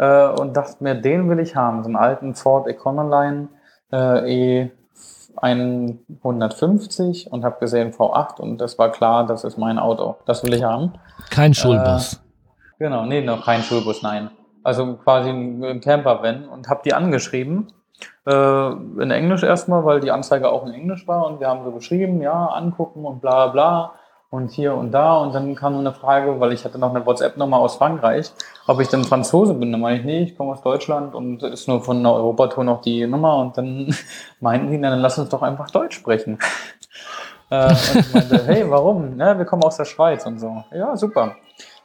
äh, und dachte mir, den will ich haben. So einen alten Ford Econoline äh, E150 und habe gesehen V8 und das war klar, das ist mein Auto. Das will ich haben. Kein Schulbus. Genau, nee, noch kein Schulbus, nein. Also quasi ein, ein Camper-Van und habe die angeschrieben. Äh, in Englisch erstmal, weil die Anzeige auch in Englisch war und wir haben so geschrieben, ja, angucken und bla bla und hier und da und dann kam nur eine Frage, weil ich hatte noch eine WhatsApp-Nummer aus Frankreich, ob ich denn Franzose bin. Dann meine ich, nee, ich komme aus Deutschland und ist nur von einer Europatour noch die Nummer und dann meinten die, na, dann lass uns doch einfach Deutsch sprechen. Äh, und ich meinte, hey, warum? Ja, wir kommen aus der Schweiz und so. Ja, super.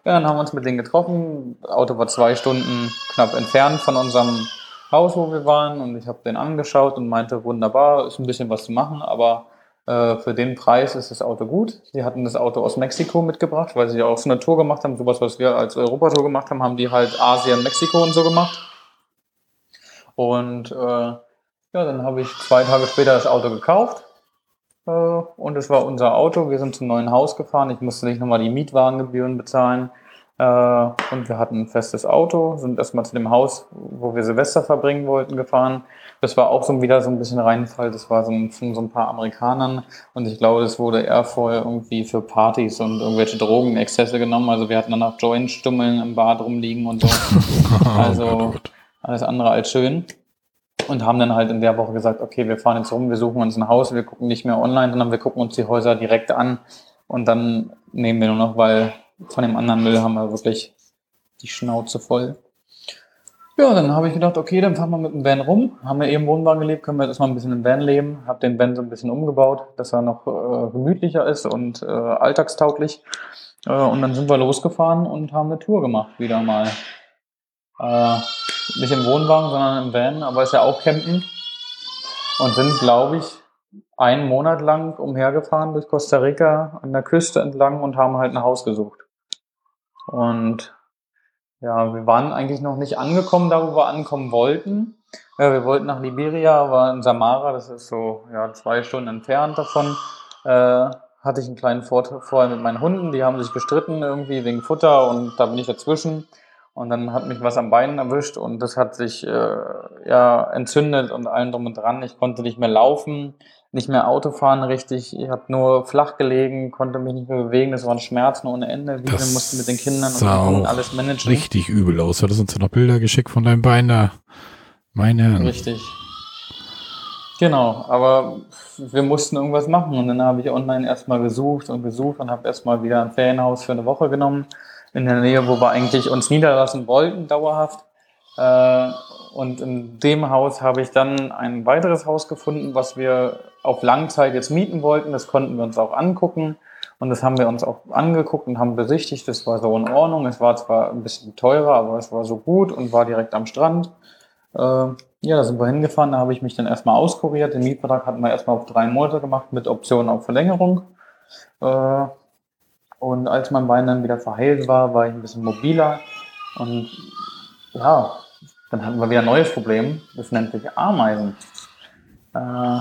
Ja, dann haben wir uns mit denen getroffen. Das Auto war zwei Stunden knapp entfernt von unserem Haus, wo wir waren. Und ich habe den angeschaut und meinte, wunderbar, ist ein bisschen was zu machen, aber äh, für den Preis ist das Auto gut. Die hatten das Auto aus Mexiko mitgebracht, weil sie ja auch so eine Tour gemacht haben. Sowas, was wir als Europatour gemacht haben, haben die halt Asien, Mexiko und so gemacht. Und äh, ja, dann habe ich zwei Tage später das Auto gekauft. Äh, und es war unser Auto. Wir sind zum neuen Haus gefahren. Ich musste nicht nochmal die Mietwagengebühren bezahlen. Äh, und wir hatten ein festes Auto, sind erstmal zu dem Haus, wo wir Silvester verbringen wollten, gefahren. Das war auch so wieder so ein bisschen Reinfall. Das war so ein, von so ein paar Amerikanern. Und ich glaube, das wurde eher vorher irgendwie für Partys und irgendwelche Drogenexzesse genommen. Also wir hatten dann auch Joint-Stummeln im Bad rumliegen und so. Also Oh Gott, oh alles andere als schön. Und haben dann halt in der Woche gesagt, okay, wir fahren jetzt rum, wir suchen uns ein Haus, wir gucken nicht mehr online, sondern wir gucken uns die Häuser direkt an und dann nehmen wir nur noch, weil von dem anderen Müll haben wir wirklich die Schnauze voll. Ja, dann habe ich gedacht, okay, dann fahren wir mit dem Van rum. Haben wir eben Wohnwagen gelebt, können wir jetzt mal ein bisschen im Van leben. Hab den Van so ein bisschen umgebaut, dass er noch äh, gemütlicher ist und äh, alltagstauglich. Äh, und dann sind wir losgefahren und haben eine Tour gemacht, wieder mal. Äh, nicht im Wohnwagen, sondern im Van, aber ist ja auch Campen. Und sind, glaube ich, einen Monat lang umhergefahren durch Costa Rica an der Küste entlang und haben halt ein Haus gesucht. Und ja, wir waren eigentlich noch nicht angekommen, da wo wir ankommen wollten. Ja, wir wollten nach Liberia, aber in Samara, das ist so ja, zwei Stunden entfernt davon, äh, hatte ich einen kleinen vorher mit meinen Hunden. Die haben sich gestritten irgendwie wegen Futter und da bin ich dazwischen. Und dann hat mich was am Bein erwischt und das hat sich äh, ja entzündet und allen drum und dran. Ich konnte nicht mehr laufen, nicht mehr Auto fahren richtig. Ich habe nur flach gelegen, konnte mich nicht mehr bewegen. Das waren Schmerzen ohne Ende. Wir mussten mit den Kindern und alles managen. Richtig übel aus. Hat es uns ja noch Bilder geschickt von deinem Bein da? Meine Herren. Richtig. Genau, aber wir mussten irgendwas machen und dann habe ich online erstmal gesucht und gesucht und habe erstmal wieder ein Ferienhaus für eine Woche genommen in der Nähe, wo wir eigentlich uns niederlassen wollten, dauerhaft. Äh, und in dem Haus habe ich dann ein weiteres Haus gefunden, was wir auf Langzeit jetzt mieten wollten. Das konnten wir uns auch angucken. Und das haben wir uns auch angeguckt und haben besichtigt. Das war so in Ordnung. Es war zwar ein bisschen teurer, aber es war so gut und war direkt am Strand. Äh, ja, da sind wir hingefahren. Da habe ich mich dann erstmal auskuriert. Den Mietvertrag hatten wir erstmal auf drei Monate gemacht mit Option auf Verlängerung. Äh, und als mein Bein dann wieder verheilt war, war ich ein bisschen mobiler. Und ja, dann hatten wir wieder ein neues Problem. Das nennt sich Ameisen. Äh,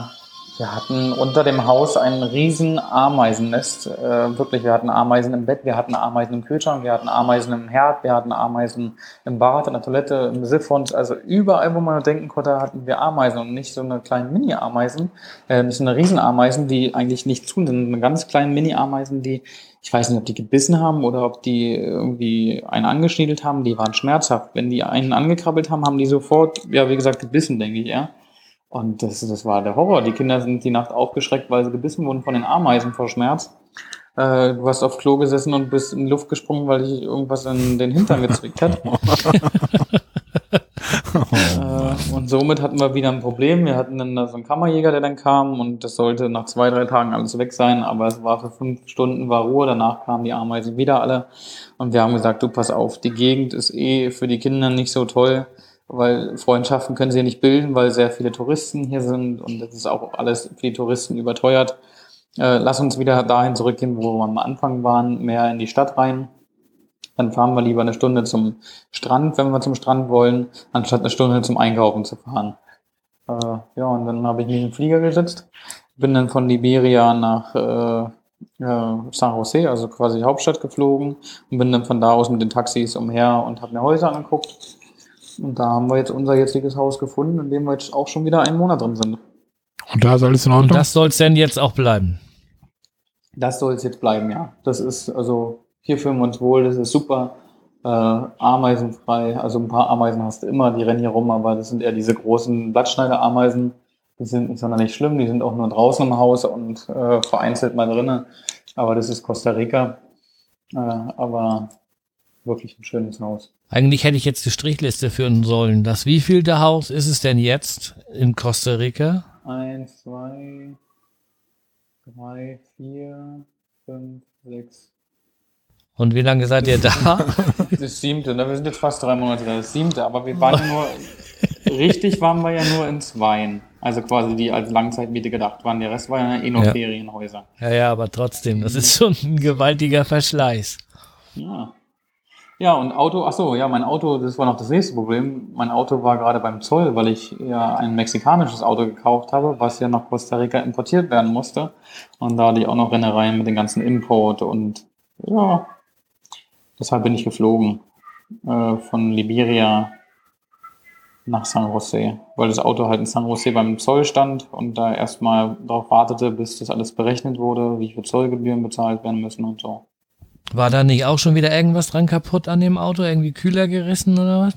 wir hatten unter dem Haus ein riesen Ameisennest. Äh, wirklich, wir hatten Ameisen im Bett, wir hatten Ameisen im Kühlschrank, wir hatten Ameisen im Herd, wir hatten Ameisen im Bad, in der Toilette, im Siphons. Also überall, wo man denken konnte, hatten wir Ameisen und nicht so eine kleinen Mini-Ameisen. Äh, nicht so eine Riesenameisen, die eigentlich nicht tun, sondern eine ganz kleinen Mini-Ameisen, die, ich weiß nicht, ob die gebissen haben oder ob die irgendwie einen angeschniedelt haben, die waren schmerzhaft. Wenn die einen angekrabbelt haben, haben die sofort, ja, wie gesagt, gebissen, denke ich, ja. Und das, das war der Horror. Die Kinder sind die Nacht aufgeschreckt, weil sie gebissen wurden von den Ameisen vor Schmerz. Äh, du hast auf Klo gesessen und bist in die Luft gesprungen, weil dich irgendwas in den Hintern gezwickt hat. äh, und somit hatten wir wieder ein Problem. Wir hatten dann da so einen Kammerjäger, der dann kam und das sollte nach zwei, drei Tagen alles weg sein, aber es war für fünf Stunden war Ruhe, danach kamen die Ameisen wieder alle und wir haben gesagt, du pass auf, die Gegend ist eh für die Kinder nicht so toll, weil Freundschaften können sie nicht bilden, weil sehr viele Touristen hier sind und das ist auch alles für die Touristen überteuert. Äh, lass uns wieder dahin zurückgehen, wo wir am Anfang waren, mehr in die Stadt rein. Dann fahren wir lieber eine Stunde zum Strand, wenn wir zum Strand wollen, anstatt eine Stunde zum Einkaufen zu fahren. Äh, ja, und dann habe ich mich in den Flieger gesetzt, bin dann von Liberia nach äh, äh, San Jose, also quasi Hauptstadt geflogen und bin dann von da aus mit den Taxis umher und habe mir Häuser angeguckt. Und da haben wir jetzt unser jetziges Haus gefunden, in dem wir jetzt auch schon wieder einen Monat drin sind. Und da ist alles in Und Ordnung? das soll es denn jetzt auch bleiben. Das soll es jetzt bleiben, ja. Das ist, also, hier fühlen wir uns wohl, das ist super. Äh, ameisenfrei, also ein paar Ameisen hast du immer, die rennen hier rum, aber das sind eher diese großen Blattschneiderameisen. Die sind nicht sonderlich schlimm, die sind auch nur draußen im Haus und äh, vereinzelt mal drinnen. Aber das ist Costa Rica. Äh, aber wirklich ein schönes Haus. Eigentlich hätte ich jetzt die Strichliste führen sollen. Das wievielte Haus ist es denn jetzt in Costa Rica? Eins, zwei, drei, vier, fünf, sechs. Und wie lange seid ihr da? Das siebte, ne? wir sind jetzt fast drei Monate da, das siebte, aber wir waren ja nur, richtig waren wir ja nur in zweien. Also quasi die als Langzeitmiete gedacht waren. Der Rest war ja eh noch Ja. Ferienhäuser. ja, ja, aber trotzdem, das ist schon ein gewaltiger Verschleiß. Ja. Ja, und Auto, ach so, ja, mein Auto, das war noch das nächste Problem. Mein Auto war gerade beim Zoll, weil ich ja ein mexikanisches Auto gekauft habe, was ja nach Costa Rica importiert werden musste. Und da hatte ich auch noch Rennereien mit den ganzen Import und ja, deshalb bin ich geflogen äh, von Liberia nach San Jose, weil das Auto halt in San Jose beim Zoll stand und da erstmal darauf wartete, bis das alles berechnet wurde, wie viel Zollgebühren bezahlt werden müssen und so. War da nicht auch schon wieder irgendwas dran kaputt an dem Auto? Irgendwie Kühler gerissen oder was?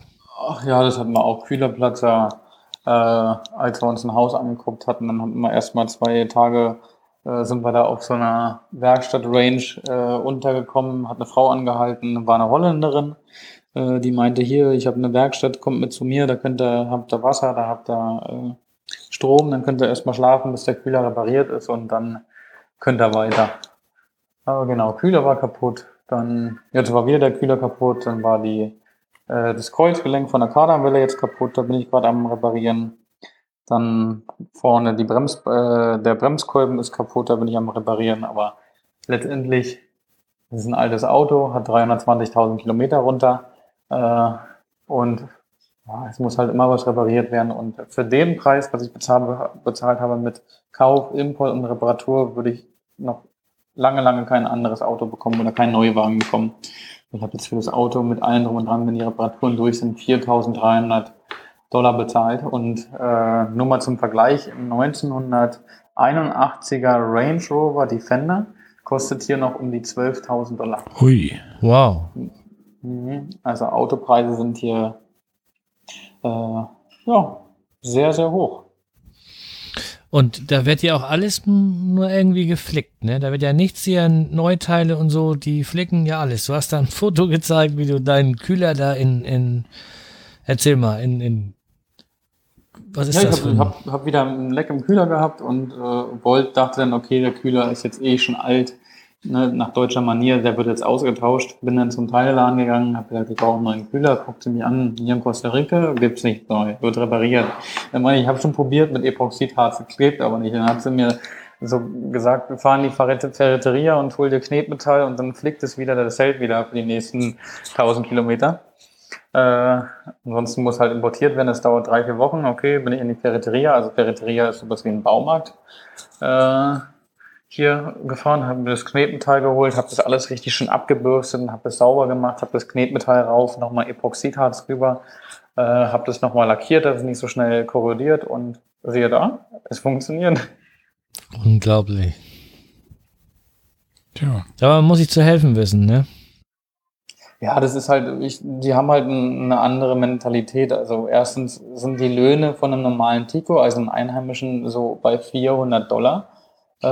Ach ja, das hatten wir auch. Kühlerplatzer. Äh, als wir uns ein Haus angeguckt hatten, dann hatten wir erstmal zwei Tage, äh, sind wir da auf so einer Werkstatt-Range äh, untergekommen, hat eine Frau angehalten, war eine Holländerin, äh, die meinte, hier, ich habe eine Werkstatt, kommt mit zu mir, da könnt ihr, habt ihr Wasser, da habt ihr äh, Strom, dann könnt ihr erstmal schlafen, bis der Kühler repariert ist und dann könnt ihr weiter. Aber genau, Kühler war kaputt, dann, jetzt war wieder der Kühler kaputt, dann war die äh, das Kreuzgelenk von der Kardanwelle jetzt kaputt, da bin ich gerade am reparieren. Dann vorne die Brems, äh, der Bremskolben ist kaputt, da bin ich am reparieren. Aber letztendlich das ist ein altes Auto, hat 320.000 Kilometer runter äh, und ja, es muss halt immer was repariert werden. Und für den Preis, was ich bezahlt, bezahlt habe mit Kauf, Import und Reparatur, würde ich noch lange, lange kein anderes Auto bekommen oder keinen Neuwagen bekommen. Ich habe jetzt für das Auto mit allen drum und dran, wenn die Reparaturen durch sind, 4.300 Dollar bezahlt. Und äh, nur mal zum Vergleich, 1981er Range Rover Defender kostet hier noch um die 12.000 Dollar. Hui. Wow. Mhm. Also Autopreise sind hier äh, ja, sehr, sehr hoch. Und da wird ja auch alles nur irgendwie geflickt, ne? Da wird ja nichts hier, Neuteile und so, die flicken ja alles. Du hast da ein Foto gezeigt, wie du deinen Kühler da in, in erzähl mal, in, in was ist ja, das? Ich habe hab, hab wieder ein Leck im Kühler gehabt und äh, wollte, dachte dann, okay, der Kühler ist jetzt eh schon alt ne, nach deutscher Manier, der wird jetzt ausgetauscht. Bin dann zum Teilladen gegangen, habe gesagt, ich brauche einen neuen Kühler, guckte mich an, hier in Costa Rica gibt's nicht neu, wird repariert. Dann meine ich, ich habe schon probiert, mit Epoxidharz geklebt, aber nicht. Dann hat sie mir so gesagt, wir fahren die Ferreteria und hol dir Knetmetall und dann flickt es wieder, das hält wieder für die nächsten 1000 Kilometer. Äh, ansonsten muss halt importiert werden, das dauert drei, vier Wochen. Okay, bin ich in die Ferreteria, also Ferreteria ist sowas wie ein Baumarkt. Äh, hier gefahren, habe mir das Knetmetall geholt, habe das alles richtig schön abgebürstet, habe das sauber gemacht, habe das Knetmetall rauf, nochmal Epoxidharz drüber, äh, habe das nochmal lackiert, dass es nicht so schnell korrodiert und siehe da, es funktioniert. Unglaublich. Tja. Aber muss ich zu helfen wissen, ne? Ja, das ist halt, ich, die haben halt eine andere Mentalität. Also erstens sind die Löhne von einem normalen Tico, also einem Einheimischen, so bei 400 Dollar. Äh,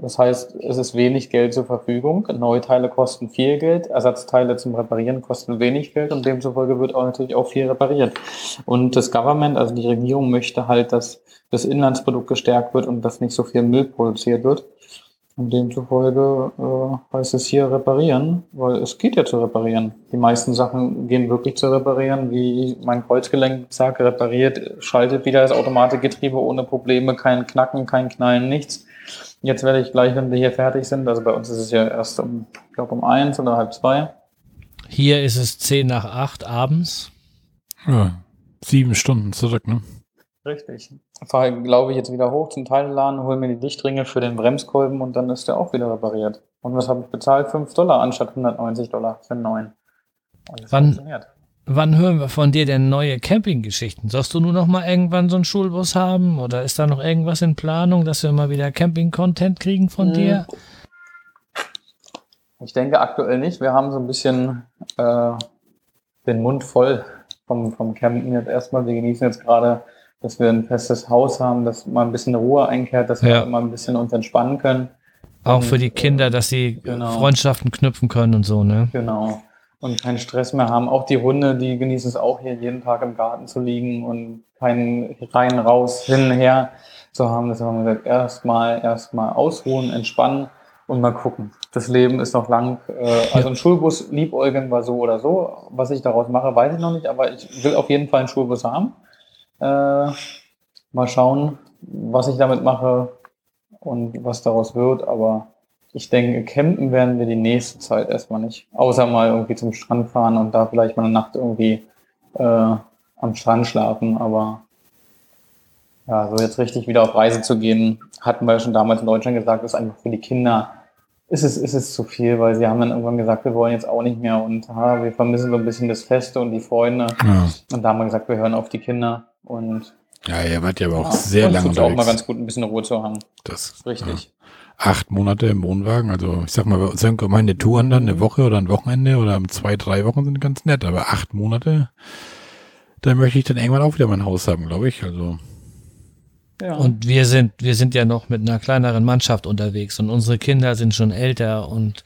das heißt, es ist wenig Geld zur Verfügung. Neue kosten viel Geld, Ersatzteile zum Reparieren kosten wenig Geld und demzufolge wird auch natürlich auch viel repariert. Und das Government, also die Regierung möchte halt, dass das Inlandsprodukt gestärkt wird und dass nicht so viel Müll produziert wird. Und demzufolge äh, heißt es hier reparieren, weil es geht ja zu reparieren. Die meisten Sachen gehen wirklich zu reparieren, wie mein Kreuzgelenk, zack, repariert, schaltet wieder das Automatikgetriebe ohne Probleme, kein Knacken, kein Knallen, nichts. Jetzt werde ich gleich, wenn wir hier fertig sind, also bei uns ist es ja erst um, ich glaube um eins oder halb zwei. Hier ist es zehn nach acht abends. Ja, sieben Stunden zurück, ne? Richtig. Fahre, glaube ich, jetzt wieder hoch zum Teilladen, hole mir die Dichtringe für den Bremskolben und dann ist der auch wieder repariert. Und was habe ich bezahlt? 5 Dollar anstatt 190 Dollar für einen neuen. Wann, wann hören wir von dir denn neue Campinggeschichten? Sollst du nur noch mal irgendwann so einen Schulbus haben? Oder ist da noch irgendwas in Planung, dass wir mal wieder Camping-Content kriegen von hm. dir? Ich denke aktuell nicht. Wir haben so ein bisschen äh, den Mund voll vom, vom Campen jetzt erstmal. Wir genießen jetzt gerade dass wir ein festes Haus haben, dass mal ein bisschen Ruhe einkehrt, dass wir mal ein bisschen uns entspannen können. Auch und, für die Kinder, dass sie genau. Freundschaften knüpfen können und so, ne? Genau. Und keinen Stress mehr haben. Auch die Hunde, die genießen es auch hier jeden Tag im Garten zu liegen und keinen rein, raus, hin, her zu haben. Das haben wir gesagt, erstmal, erstmal ausruhen, entspannen und mal gucken. Das Leben ist noch lang. Äh, also ein Schulbus liebäugeln war so oder so. Was ich daraus mache, weiß ich noch nicht, aber ich will auf jeden Fall einen Schulbus haben. Äh, mal schauen, was ich damit mache und was daraus wird. Aber ich denke, campen werden wir die nächste Zeit erstmal nicht. Außer mal irgendwie zum Strand fahren und da vielleicht mal eine Nacht irgendwie äh, am Strand schlafen. Aber ja, so jetzt richtig wieder auf Reise zu gehen, hatten wir ja schon damals in Deutschland gesagt, ist einfach für die Kinder ist es, ist es zu viel, weil sie haben dann irgendwann gesagt, wir wollen jetzt auch nicht mehr und ha, wir vermissen so ein bisschen das Feste und die Freunde. Ja. Und da haben wir gesagt, wir hören auf die Kinder. Und ja, ihr wart ja aber auch ja, sehr lange unterwegs. auch mal ganz gut, ein bisschen Ruhe zu haben. Das richtig. Ja. Acht Monate im Wohnwagen, also ich sag mal, meine Touren dann eine Woche oder ein Wochenende oder zwei, drei Wochen sind ganz nett, aber acht Monate, da möchte ich dann irgendwann auch wieder mein Haus haben, glaube ich. Also ja. Und wir sind, wir sind ja noch mit einer kleineren Mannschaft unterwegs und unsere Kinder sind schon älter und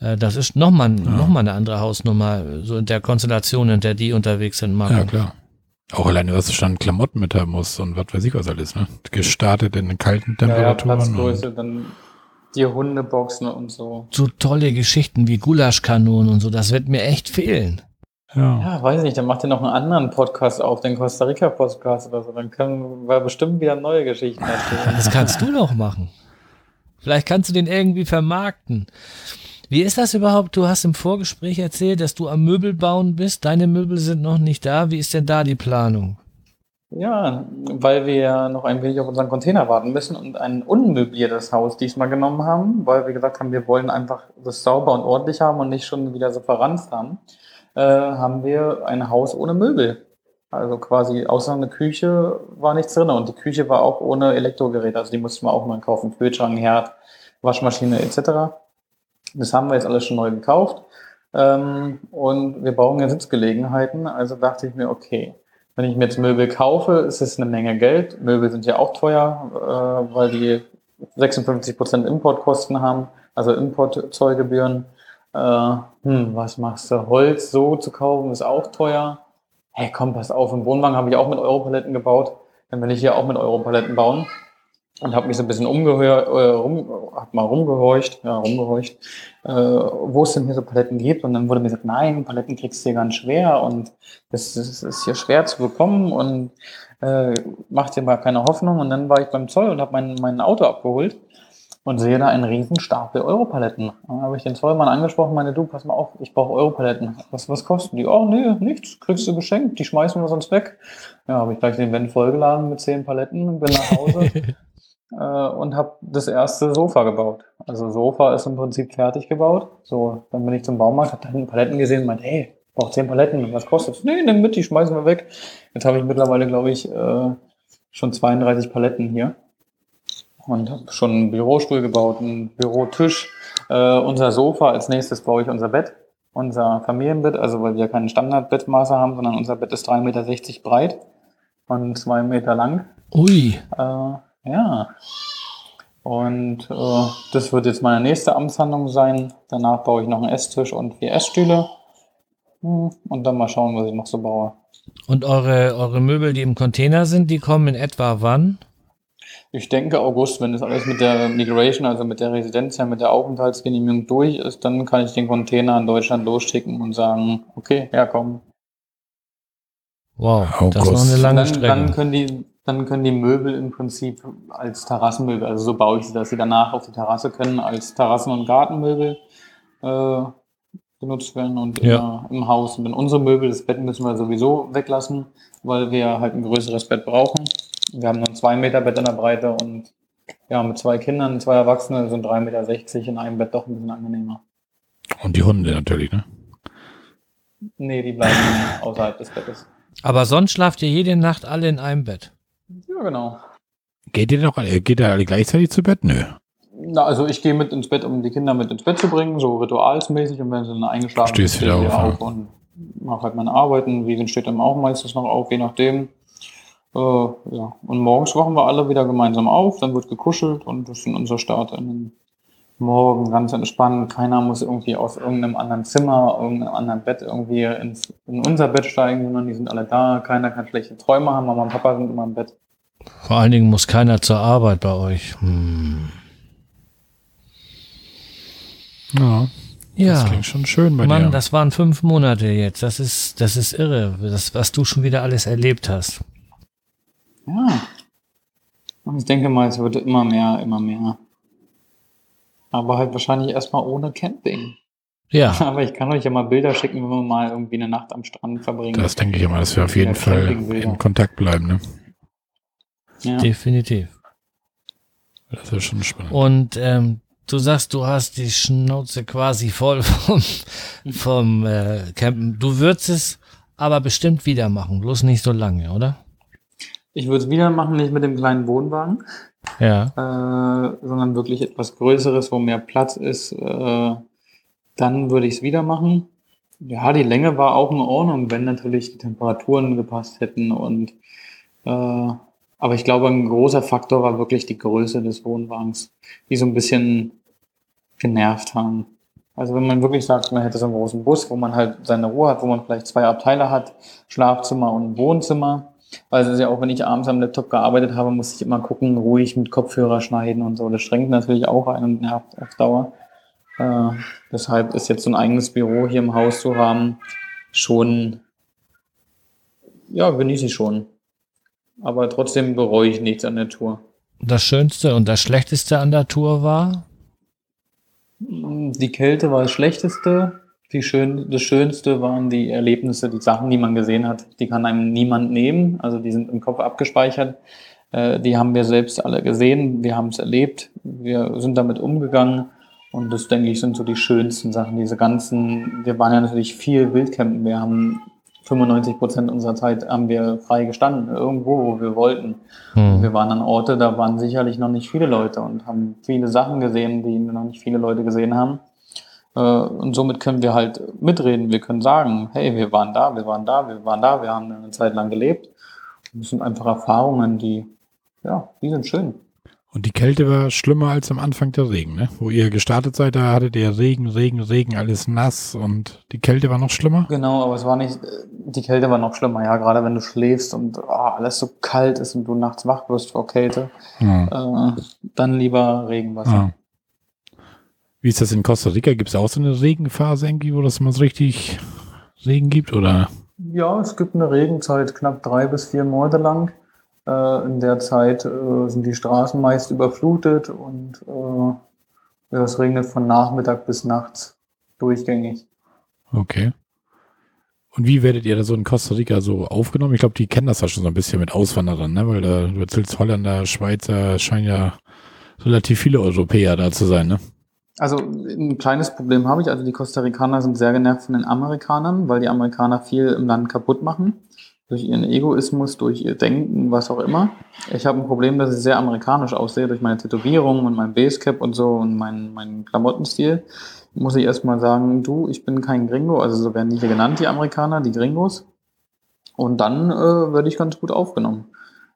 äh, das ist nochmal ja. noch mal eine andere Hausnummer, so in der Konstellation, in der die unterwegs sind. Marco. Ja, klar. Auch alleine, was du schon Klamotten mit haben musst und was weiß ich was alles, ne? Gestartet in den kalten Temperaturen. Ja, Platzgröße, dann die Hundeboxen und so. So tolle Geschichten wie Gulaschkanonen und so, das wird mir echt fehlen. Ja. ja, weiß nicht, dann macht ihr noch einen anderen Podcast auf, den Costa Rica Podcast oder so, dann können wir bestimmt wieder neue Geschichten erzählen. Das kannst du doch machen. Vielleicht kannst du den irgendwie vermarkten. Wie ist das überhaupt? Du hast im Vorgespräch erzählt, dass du am Möbel bauen bist. Deine Möbel sind noch nicht da. Wie ist denn da die Planung? Ja, weil wir noch ein wenig auf unseren Container warten müssen und ein unmöbliertes Haus diesmal genommen haben, weil wir gesagt haben, wir wollen einfach das sauber und ordentlich haben und nicht schon wieder so verranzt haben, äh, haben wir ein Haus ohne Möbel. Also quasi außer eine Küche war nichts drin und die Küche war auch ohne Elektrogeräte, also die mussten wir auch mal kaufen, Kühlschrank, Herd, Waschmaschine etc. Das haben wir jetzt alles schon neu gekauft ähm, und wir brauchen ja Sitzgelegenheiten, also dachte ich mir, okay, wenn ich mir jetzt Möbel kaufe, ist es eine Menge Geld. Möbel sind ja auch teuer, äh, weil die 56 Prozent Importkosten haben, also Importzollgebühren. Äh, hm, was machst du? Holz so zu kaufen ist auch teuer. Hey, komm, pass auf, im Wohnwagen habe ich auch mit Europaletten gebaut. Dann will ich hier auch mit Europaletten bauen und habe mich so ein bisschen umgehört, äh, rum, hab mal rumgehorcht, ja, rumgehorcht, äh, wo es denn hier so Paletten gibt. Und dann wurde mir gesagt, nein, Paletten kriegst du hier ganz schwer und das, das ist hier schwer zu bekommen und äh, mach dir mal keine Hoffnung. Und dann war ich beim Zoll und habe mein, mein Auto abgeholt und sehe da einen riesen Stapel Europaletten. Dann habe ich den Zollmann angesprochen, meine du, pass mal auf, ich brauche Europaletten. Was, was kosten die? Oh, nee, nichts, kriegst du geschenkt, die schmeißen wir sonst weg. Ja, habe ich gleich den Van vollgeladen mit zehn Paletten und bin nach Hause. äh, und habe das erste Sofa gebaut. Also Sofa ist im Prinzip fertig gebaut. So, dann bin ich zum Baumarkt, habe da hinten Paletten gesehen und meinte, hey, braucht zehn Paletten, was kostet's? Nee, nimm mit, die schmeißen wir weg. Jetzt habe ich mittlerweile, glaube ich, äh, schon 32 Paletten hier. Und habe schon einen Bürostuhl gebaut, einen Bürotisch. Äh, unser Sofa, als nächstes baue ich unser Bett, unser Familienbett, also weil wir kein Standardbettmaße haben, sondern unser Bett ist 3,60 Meter breit und zwei Meter lang. Ui. Äh, ja. Und äh, das wird jetzt meine nächste Amtshandlung sein. Danach baue ich noch einen Esstisch und vier Essstühle. Hm, Und dann mal schauen, was ich noch so baue. Und eure, eure Möbel, die im Container sind, die kommen in etwa wann? Ich denke August, wenn das alles mit der Migration, also mit der Residenz, ja, mit der Aufenthaltsgenehmigung durch ist, dann kann ich den Container in Deutschland losschicken und sagen, okay, herkommen. Wow, Oh das ist noch eine lange dann, Strecke. dann können die, dann können die Möbel im Prinzip als Terrassenmöbel, also so baue ich sie, dass sie danach auf die Terrasse können, als Terrassen- und Gartenmöbel äh, genutzt werden und Ja. im Haus. Und dann unsere Möbel, das Bett müssen wir sowieso weglassen, weil wir halt ein größeres Bett brauchen. Wir haben nur ein 2 Meter Bett in der Breite und ja, mit zwei Kindern, zwei Erwachsene sind 3,60 Meter in einem Bett doch ein bisschen angenehmer. Und die Hunde natürlich, ne? Nee, die bleiben außerhalb des Bettes. Aber sonst schlaft ihr jede Nacht alle in einem Bett. Ja, genau. Geht ihr doch alle, geht ihr alle gleichzeitig zu Bett? Nö. Na, also ich gehe mit ins Bett, um die Kinder mit ins Bett zu bringen, so ritualsmäßig. Und wenn sie dann eingeschlafen Stehst stehe wieder auf, ja. auf und mache halt meine Arbeiten. Wiesen steht dann auch meistens noch auf, je nachdem. Äh, ja. Und morgens wachen wir alle wieder gemeinsam auf, dann wird gekuschelt und das ist unser Start in den Morgen ganz entspannt. Keiner muss irgendwie aus irgendeinem anderen Zimmer, irgendeinem anderen Bett irgendwie ins, in unser Bett steigen, sondern die sind alle da. Keiner kann schlechte Träume haben. Mama und Papa sind immer im Bett. Vor allen Dingen muss keiner zur Arbeit bei euch. Hm. Ja. Das Ja, klingt schon schön bei Mann, dir. das waren fünf Monate jetzt. Das ist, das ist irre, das, was du schon wieder alles erlebt hast. Ja. Und ich denke mal, es wird immer mehr, immer mehr. Aber halt wahrscheinlich erstmal ohne Camping. Ja, Aber ich kann euch ja mal Bilder schicken, wenn wir mal irgendwie eine Nacht am Strand verbringen. das denke ich immer, dass wir auf jeden Fall in Kontakt bleiben, ne? Ja. definitiv. Das ist schon spannend. Und ähm, du sagst, du hast die Schnauze quasi voll vom, vom äh, Campen. Du würdest es aber bestimmt wieder machen, bloß nicht so lange, oder? Ich würde es wieder machen, nicht mit dem kleinen Wohnwagen, Ja. äh, sondern wirklich etwas Größeres, wo mehr Platz ist. Äh, dann würde ich es wieder machen. Ja, die Länge war auch in Ordnung, wenn natürlich die Temperaturen gepasst hätten und äh, aber ich glaube, ein großer Faktor war wirklich die Größe des Wohnwagens, die so ein bisschen genervt haben. Also wenn man wirklich sagt, man hätte so einen großen Bus, wo man halt seine Ruhe hat, wo man vielleicht zwei Abteile hat, Schlafzimmer und Wohnzimmer. Weil es ist ja auch, wenn ich abends am Laptop gearbeitet habe, musste ich immer gucken, ruhig mit Kopfhörer schneiden und so. Das schränkt natürlich auch ein und nervt auf Dauer. Äh, deshalb ist jetzt so ein eigenes Büro hier im Haus zu haben schon, ja, genieße ich schon. Aber trotzdem bereue ich nichts an der Tour. Das Schönste und das Schlechteste an der Tour war? Die Kälte war das Schlechteste. Die schön, das Schönste waren die Erlebnisse, die Sachen, die man gesehen hat. Die kann einem niemand nehmen. Also die sind im Kopf abgespeichert. Äh, die haben wir selbst alle gesehen. Wir haben es erlebt. Wir sind damit umgegangen. Und das, denke ich, sind so die schönsten Sachen. Diese ganzen, wir waren ja natürlich viel Wildcampen. Wir haben 95 Prozent unserer Zeit haben wir frei gestanden, irgendwo, wo wir wollten. Hm. Wir waren an Orte, da waren sicherlich noch nicht viele Leute und haben viele Sachen gesehen, die noch nicht viele Leute gesehen haben. Äh, und somit können wir halt mitreden. Wir können sagen, hey, wir waren da, wir waren da, wir waren da, wir haben eine Zeit lang gelebt. das sind einfach Erfahrungen, die, ja, die sind schön. Und die Kälte war schlimmer als am Anfang der Regen, ne? Wo ihr gestartet seid, da hattet ihr Regen, Regen, Regen, alles nass und die Kälte war noch schlimmer? Genau, aber es war nicht, die Kälte war noch schlimmer, ja, gerade wenn du schläfst und oh, alles so kalt ist und du nachts wach wirst vor Kälte, ja. äh, dann lieber Regenwasser. Ja. Wie ist das in Costa Rica? Gibt es auch so eine Regenphase irgendwie, wo das mal so richtig Regen gibt, oder? Ja, es gibt eine Regenzeit knapp drei bis vier Monate lang. Äh, in der Zeit äh, sind die Straßen meist überflutet und äh, es regnet von Nachmittag bis nachts durchgängig. Okay. Und wie werdet ihr da so in Costa Rica so aufgenommen? Ich glaube, die kennen das ja schon so ein bisschen mit Auswanderern, ne? Weil da, du erzählst Holländer, Schweizer, scheinen ja relativ viele Europäer da zu sein, ne? Also ein kleines Problem habe ich. Also die Costa Ricaner sind sehr genervt von den Amerikanern, weil die Amerikaner viel im Land kaputt machen durch ihren Egoismus, durch ihr Denken, was auch immer. Ich habe ein Problem, dass ich sehr amerikanisch aussehe durch meine Tätowierung und mein Basecap und so und meinen mein Klamottenstil. Muss ich erstmal sagen, du, ich bin kein Gringo, also so werden die hier genannt, die Amerikaner, die Gringos. Und dann äh, werde ich ganz gut aufgenommen.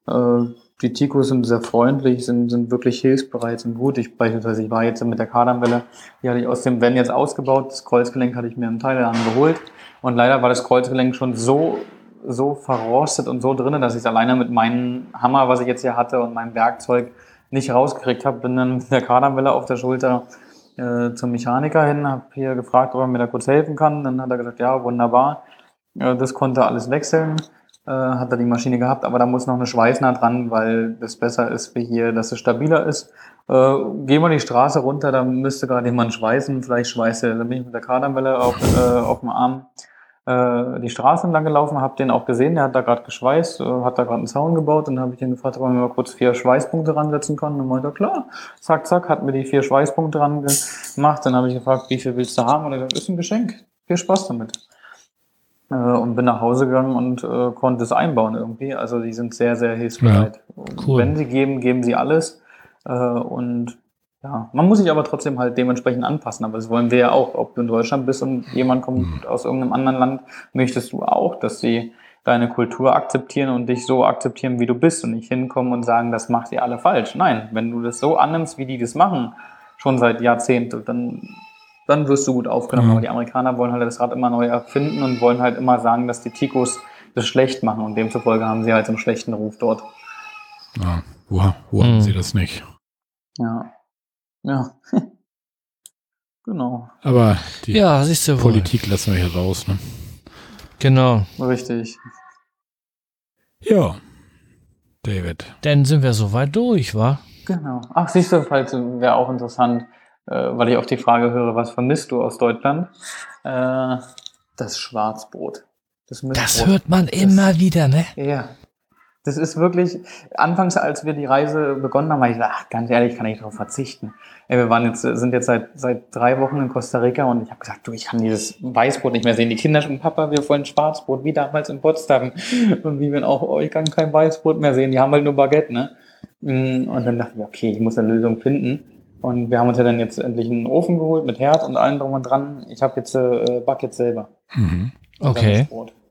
Äh, die Tikos sind sehr freundlich, sind, sind wirklich hilfsbereit, sind gut. Ich beispielsweise, ich war jetzt mit der Kardanwelle, die hatte ich aus dem Van jetzt ausgebaut. Das Kreuzgelenk hatte ich mir im Thailand geholt. Und leider war das Kreuzgelenk schon so so verrostet und so drinnen, dass ich es alleine mit meinem Hammer, was ich jetzt hier hatte, und meinem Werkzeug nicht rausgekriegt habe. Bin dann mit der Kardanwelle auf der Schulter äh, zum Mechaniker hin, habe hier gefragt, ob er mir da kurz helfen kann. Dann hat er gesagt, ja, wunderbar. Äh, das konnte alles wechseln. Äh, hat er die Maschine gehabt, aber da muss noch eine Schweißnaht dran, weil das besser ist wie hier, dass es stabiler ist. Äh, gehen wir die Straße runter, da müsste gerade jemand schweißen, vielleicht schweißt er, dann bin ich mit der Kardanwelle auf, äh, auf dem Arm äh, die Straße entlang gelaufen, habe den auch gesehen, der hat da gerade geschweißt, äh, hat da gerade einen Zaun gebaut und dann habe ich ihn gefragt, ob er mir mal kurz vier Schweißpunkte ransetzen kann und meinte, klar, zack, zack, hat mir die vier Schweißpunkte ran gemacht, dann habe ich gefragt, wie viel willst du haben und er sagt, ist ein Geschenk, viel Spaß damit. Äh, und bin nach Hause gegangen und äh, konnte es einbauen irgendwie, also die sind sehr, sehr hilfsbereit. Ja, cool. Wenn sie geben, geben sie alles äh, und ja, man muss sich aber trotzdem halt dementsprechend anpassen. Aber das wollen wir ja auch. Ob du in Deutschland bist und jemand kommt mhm. aus irgendeinem anderen Land, möchtest du auch, dass sie deine Kultur akzeptieren und dich so akzeptieren, wie du bist und nicht hinkommen und sagen, das macht ihr alle falsch. Nein, wenn du das so annimmst, wie die das machen, schon seit Jahrzehnten, dann, dann wirst du gut aufgenommen. Mhm. Aber die Amerikaner wollen halt das Rad immer neu erfinden und wollen halt immer sagen, dass die Tikos das schlecht machen und demzufolge haben sie halt einen schlechten Ruf dort. Ja, wo, wo mhm. haben sie das nicht? Ja. Ja. genau. Aber die ja, siehst du Politik wohl. lassen wir hier raus, ne? Genau. Richtig. Ja. David. Dann sind wir soweit durch, wa? Genau. Ach, siehst du, falls wäre auch interessant, äh, weil ich auch die Frage höre, was vermisst du aus Deutschland? Äh, das Schwarzbrot. Das, das hört man immer das, wieder, ne? Ja. Das ist wirklich, anfangs, als wir die Reise begonnen haben, habe ich gesagt, ach, ganz ehrlich, kann ich darauf verzichten. Ey, wir waren jetzt, sind jetzt seit, seit drei Wochen in Costa Rica und ich habe gesagt, du, ich kann dieses Weißbrot nicht mehr sehen. Die Kinder schon, Papa, wir wollen Schwarzbrot, wie damals in Potsdam. Und wie wir auch, oh, ich kann kein Weißbrot mehr sehen, die haben halt nur Baguette, ne? Mm, und dann dachten wir, okay, ich muss eine Lösung finden. Und wir haben uns ja dann jetzt endlich einen Ofen geholt mit Herd und allem drum und dran. Ich habe jetzt äh, Back jetzt selber. Mhm. Okay.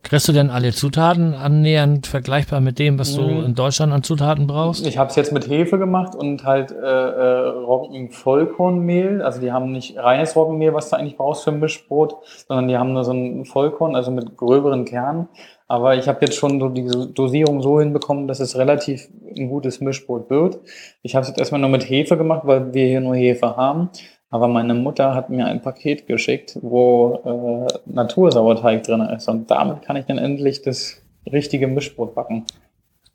Kriegst du denn alle Zutaten annähernd vergleichbar mit dem, was du mhm. in Deutschland an Zutaten brauchst? Ich habe es jetzt mit Hefe gemacht und halt äh, äh, Roggen-Vollkornmehl. Also die haben nicht reines Roggenmehl, was du eigentlich brauchst für ein Mischbrot, sondern die haben nur so ein Vollkorn, also mit gröberen Kernen. Aber ich habe jetzt schon so diese Dosierung so hinbekommen, dass es relativ ein gutes Mischbrot wird. Ich habe es jetzt erstmal nur mit Hefe gemacht, weil wir hier nur Hefe haben. Aber meine Mutter hat mir ein Paket geschickt, wo äh, Natursauerteig drin ist. Und damit kann ich dann endlich das richtige Mischbrot backen.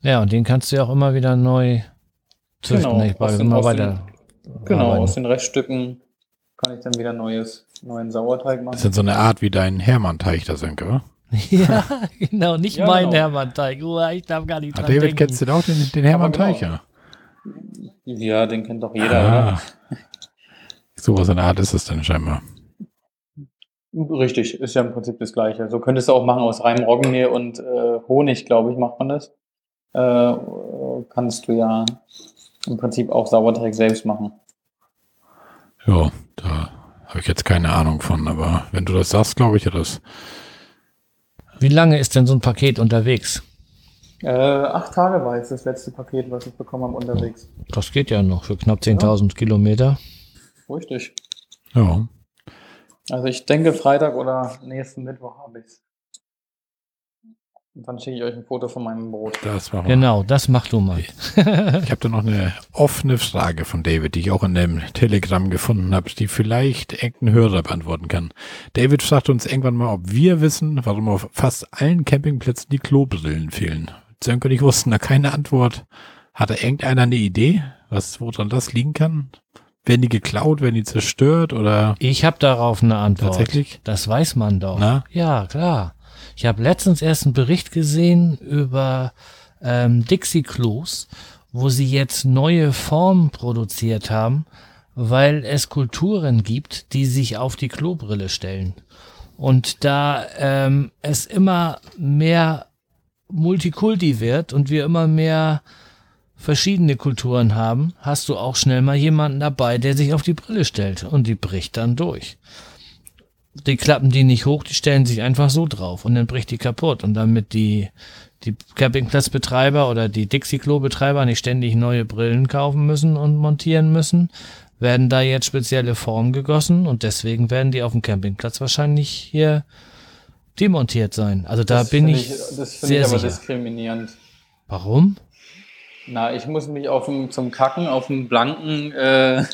Ja, und den kannst du ja auch immer wieder neu züchten. Genau, ich aus den, immer weiter. Den, genau, aus den Reststücken kann ich dann wieder neues neuen Sauerteig Das machen. ist so eine Art wie dein Hermann-Teig, das Sönke, oder? ja, genau, nicht Ja, mein genau. Hermann-Teig. Oh, ich darf gar nicht Ah, dran David, denken. kennst du doch den, den Hermann-Teig, genau. ja? Ja, den kennt doch jeder, Ah. Sowas in der Art ist es dann scheinbar. Richtig, ist ja im Prinzip das Gleiche. So könntest du auch machen aus reinem Roggenmehl und äh, Honig, glaube ich, macht man das. Äh, kannst du ja im Prinzip auch Sauerteig selbst machen. Ja, da habe ich jetzt keine Ahnung von, aber wenn du das sagst, glaube ich ja das. Wie lange ist denn so ein Paket unterwegs? Äh, acht Tage war jetzt das letzte Paket, was ich bekommen habe unterwegs. Das geht ja noch für knapp 10.000 Kilometer. Richtig. Ja. Also ich denke, Freitag oder nächsten Mittwoch habe ich's. Und dann schicke ich euch ein Foto von meinem Brot. Das machen wir. Genau, das mach du mal. Ich habe da noch eine offene Frage von David, die ich auch in dem Telegram gefunden habe, die vielleicht irgendein Hörer beantworten kann. David fragt uns irgendwann mal, ob wir wissen, warum auf fast allen Campingplätzen die Klobrillen fehlen. Sönke und ich wussten da keine Antwort. Hatte irgendeiner eine Idee, was woran das liegen kann? Werden die geklaut, werden die zerstört oder Ich habe darauf eine Antwort. tatsächlich? Das weiß man doch. Na? Ja, klar. Ich habe letztens erst einen Bericht gesehen über ähm, Dixie-Klos, wo sie jetzt neue Formen produziert haben, weil es Kulturen gibt, die sich auf die Klobrille stellen. Und da ähm, es immer mehr Multikulti wird und wir immer mehr verschiedene Kulturen haben, hast du auch schnell mal jemanden dabei, der sich auf die Brille stellt und die bricht dann durch. Die klappen die nicht hoch, die stellen sich einfach so drauf und dann bricht die kaputt und damit die die Campingplatzbetreiber oder die Dixie-Klo-Betreiber nicht ständig neue Brillen kaufen müssen und montieren müssen, werden da jetzt spezielle Formen gegossen und deswegen werden die auf dem Campingplatz wahrscheinlich hier demontiert sein. Also da Das bin find ich, das finde sehr ich aber sicher. diskriminierend. Warum? Na, ich muss mich auf dem, zum Kacken auf dem blanken, äh,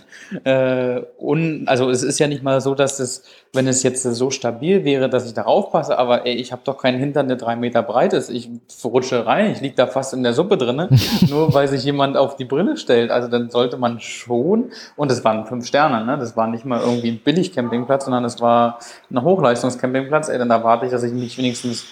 äh, un, also es ist ja nicht mal so, dass es, wenn es jetzt so stabil wäre, dass ich darauf passe, aber ey, ich habe doch keinen Hintern, der drei Meter breit ist. Ich rutsche rein, ich lieg da fast in der Suppe drinne, nur weil sich jemand auf die Brille stellt. Also dann sollte man schon, und es waren fünf Sterne, ne? Das war nicht mal irgendwie ein Billig-Campingplatz, sondern es war ein Hochleistungs-Campingplatz. Ey, dann erwarte ich, dass ich mich wenigstens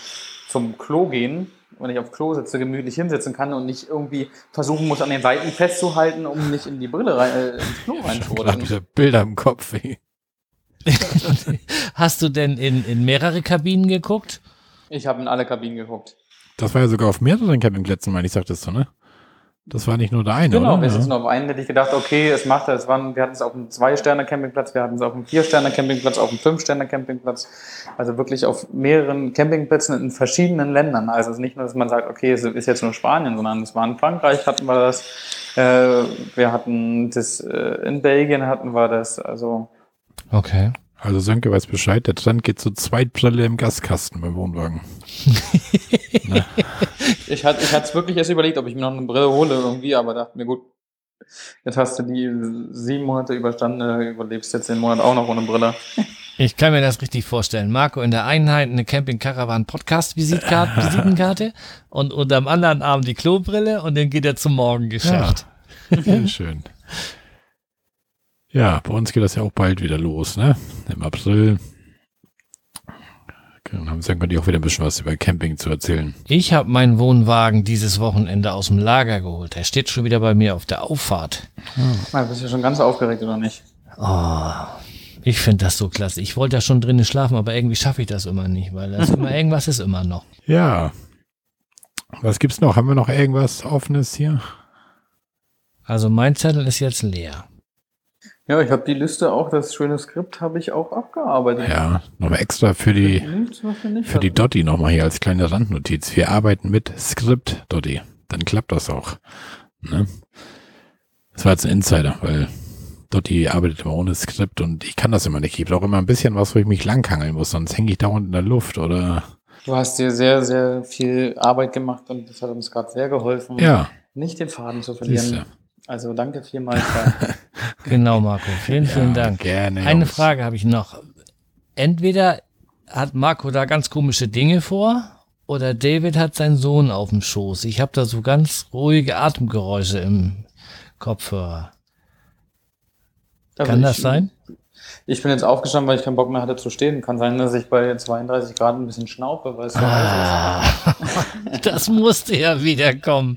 zum Klo gehen, wenn ich auf Klo sitze, gemütlich hinsetzen kann und nicht irgendwie versuchen muss, an den Seiten festzuhalten, um nicht in die Brille rein, äh, ins Klo Gerade reinzurutschen. diese Bilder im Kopf. ey. Hast du denn in, in mehrere Kabinen geguckt? Ich habe in alle Kabinen geguckt. Das war ja sogar auf mehreren Campingplätzen, meine ich, sagtest du, ne? Das war nicht nur der eine, Genau, oder? wir sitzen auf einen, hätte ich gedacht, okay, es macht es. Waren, wir hatten es auf einem Zwei-Sterne-Campingplatz, wir hatten es auf einem Vier-Sterne-Campingplatz, auf einem Fünf-Sterne-Campingplatz. Also wirklich auf mehreren Campingplätzen in verschiedenen Ländern. Also es ist nicht nur, dass man sagt, okay, es ist jetzt nur Spanien, sondern es war in Frankreich hatten wir das. Äh, wir hatten das, äh, in Belgien hatten wir das. Also Okay. Also Sönke weiß Bescheid, der Trend geht zu Zweitbrille im Gaskasten beim Wohnwagen. ich hatte ich hatte es wirklich erst überlegt, ob ich mir noch eine Brille hole irgendwie, aber dachte mir, gut, jetzt hast du die sieben Monate überstanden, äh, überlebst jetzt den Monat auch noch ohne Brille. Ich kann mir das richtig vorstellen. Marco in der Einheit eine Camping Caravan Podcast Visitenkarte, Visitenkarte und unter am anderen Arm die Klobrille und dann geht er zum Morgengeschäft. Sehr schön. Ja, bei uns geht das ja auch bald wieder los, ne? Im April. Dann haben ich auch wieder ein bisschen was über Camping zu erzählen. Ich habe meinen Wohnwagen dieses Wochenende aus dem Lager geholt. Er steht schon wieder bei mir auf der Auffahrt. Na, bist du schon ganz aufgeregt oder nicht? Oh, ich finde das so klasse. Ich wollte ja schon drinnen schlafen, aber irgendwie schaffe ich das immer nicht, weil das immer irgendwas ist immer noch. Ja. Was gibt's noch? Haben wir noch irgendwas Offenes hier? Also mein Zettel ist jetzt leer. Ja, ich habe die Liste auch, das schöne Skript habe ich auch abgearbeitet. Ja, nochmal extra für die, Nichts, für die. Dotti nochmal hier als kleine Randnotiz. Wir arbeiten mit Skript, Dotti. Dann klappt das auch. Ne? Das war jetzt ein Insider, weil Dotti arbeitet immer ohne Skript und ich kann das immer nicht. Ich brauche immer ein bisschen was, wo ich mich langhangeln muss, sonst hänge ich dauernd in der Luft oder Du hast dir sehr, sehr viel Arbeit gemacht und das hat uns gerade sehr geholfen, ja, nicht den Faden zu siehste. verlieren. Also danke vielmals. Genau, Marco. Vielen, vielen Ja, Dank. Gerne. Eine Jungs. Frage habe ich noch. Entweder hat Marco da ganz komische Dinge vor oder David hat seinen Sohn auf dem Schoß. Ich habe da so ganz ruhige Atemgeräusche im Kopfhörer. Also Kann ich, das sein? Ich bin jetzt aufgestanden, weil ich keinen Bock mehr hatte zu stehen. Kann sein, dass ich bei 32 Grad ein bisschen schnaufe, weil es so Ah, das musste ja wieder kommen.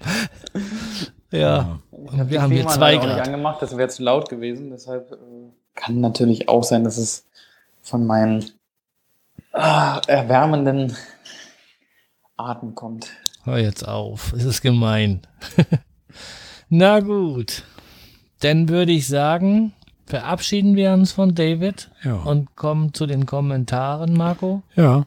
Ja, und wir haben hier zwei auch nicht Grad. angemacht, das wäre zu laut gewesen. Deshalb äh, kann natürlich auch sein, dass es von meinen ah, erwärmenden Atem kommt. Hör jetzt auf, es ist gemein. Na gut, dann würde ich sagen, verabschieden wir uns von David Ja. und kommen zu den Kommentaren, Marco. ja.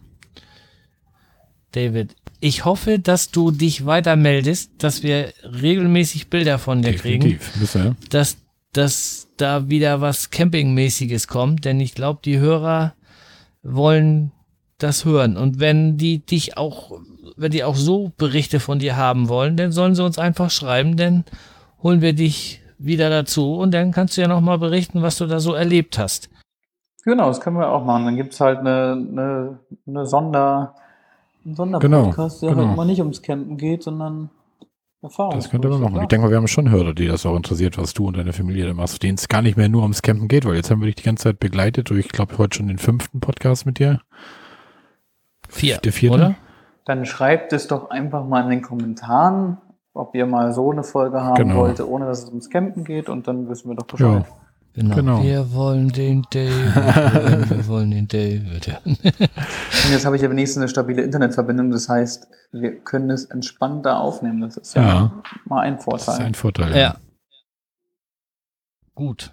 David, ich hoffe, dass du dich weiter meldest, dass wir regelmäßig Bilder von dir kriegen, wir. dass, dass da wieder was Campingmäßiges kommt, denn ich glaube, die Hörer wollen das hören. Und wenn die dich auch, wenn die auch so Berichte von dir haben wollen, dann sollen sie uns einfach schreiben, dann holen wir dich wieder dazu und dann kannst du ja nochmal berichten, was du da so erlebt hast. Genau, das können wir auch machen. Dann gibt es halt eine, eine, eine Sonder, Genau, Sonderpodcast, der genau. halt mal nicht ums Campen geht, sondern Erfahrung. Das könnte man machen. Ich denke mal, wir haben schon Hörer, die das auch interessiert, was du und deine Familie da machst, denen es gar nicht mehr nur ums Campen geht, weil jetzt haben wir dich die ganze Zeit begleitet durch, ich glaube, heute schon den fünften Podcast mit dir. Vier, Der vierte? oder? Dann schreibt es doch einfach mal in den Kommentaren, ob ihr mal so eine Folge haben Genau. wollt, ohne dass es ums Campen geht und dann wissen wir doch Bescheid. Ja. Genau. Genau. Wir wollen den David, hören, wir wollen den David. hören. Und jetzt habe ich ja wenigstens eine stabile Internetverbindung, das heißt, wir können es entspannter aufnehmen. Das ist ja, Ja. mal ein Das ist Vorteil. ein Vorteil. Ja. Gut.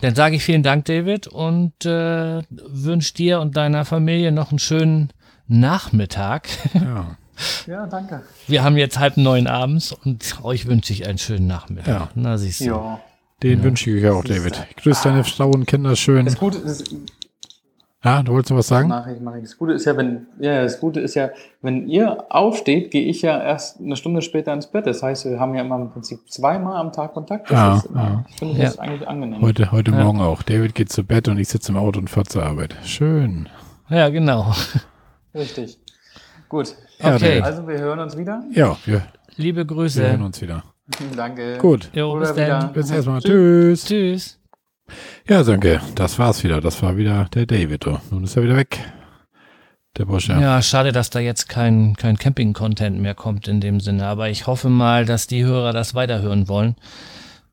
Dann sage ich vielen Dank, David, und äh, wünsche dir und deiner Familie noch einen schönen Nachmittag. ja. Ja, danke. Wir haben jetzt halb neun abends und euch wünsche ich einen schönen Nachmittag. Ja. Na, siehst du. Ja. Den wünsche ich euch auch, David. Grüß deine Frau und Kinder schön. Das Gute ist, Ja, du wolltest noch was sagen? Nachricht mache ich. Das Gute ist ja, wenn, ja, das Gute ist ja, wenn ihr aufsteht, gehe ich ja erst eine Stunde später ins Bett. Das heißt, wir haben ja immer im Prinzip zweimal am Tag Kontakt. Das Ja, ist immer, ja. Ich finde das eigentlich angenehm. Heute, heute Ja. Morgen auch. David geht zu Bett und ich sitze im Auto und fahre zur Arbeit. Schön. Ja, genau. Richtig. Gut. Ja, Okay. David. Also wir hören uns wieder. Ja, wir, Liebe wir Grüße. hören uns wieder. Danke. Gut. Jo, Oder bis dann. Bis erstmal. Tschüss. Tschüss. Ja, danke. Das war's wieder. Das war wieder der David. Oh. Nun ist er wieder weg. Der Bosch, ja. Schade, dass da jetzt kein, kein Camping-Content mehr kommt in dem Sinne. Aber ich hoffe mal, dass die Hörer das weiterhören wollen.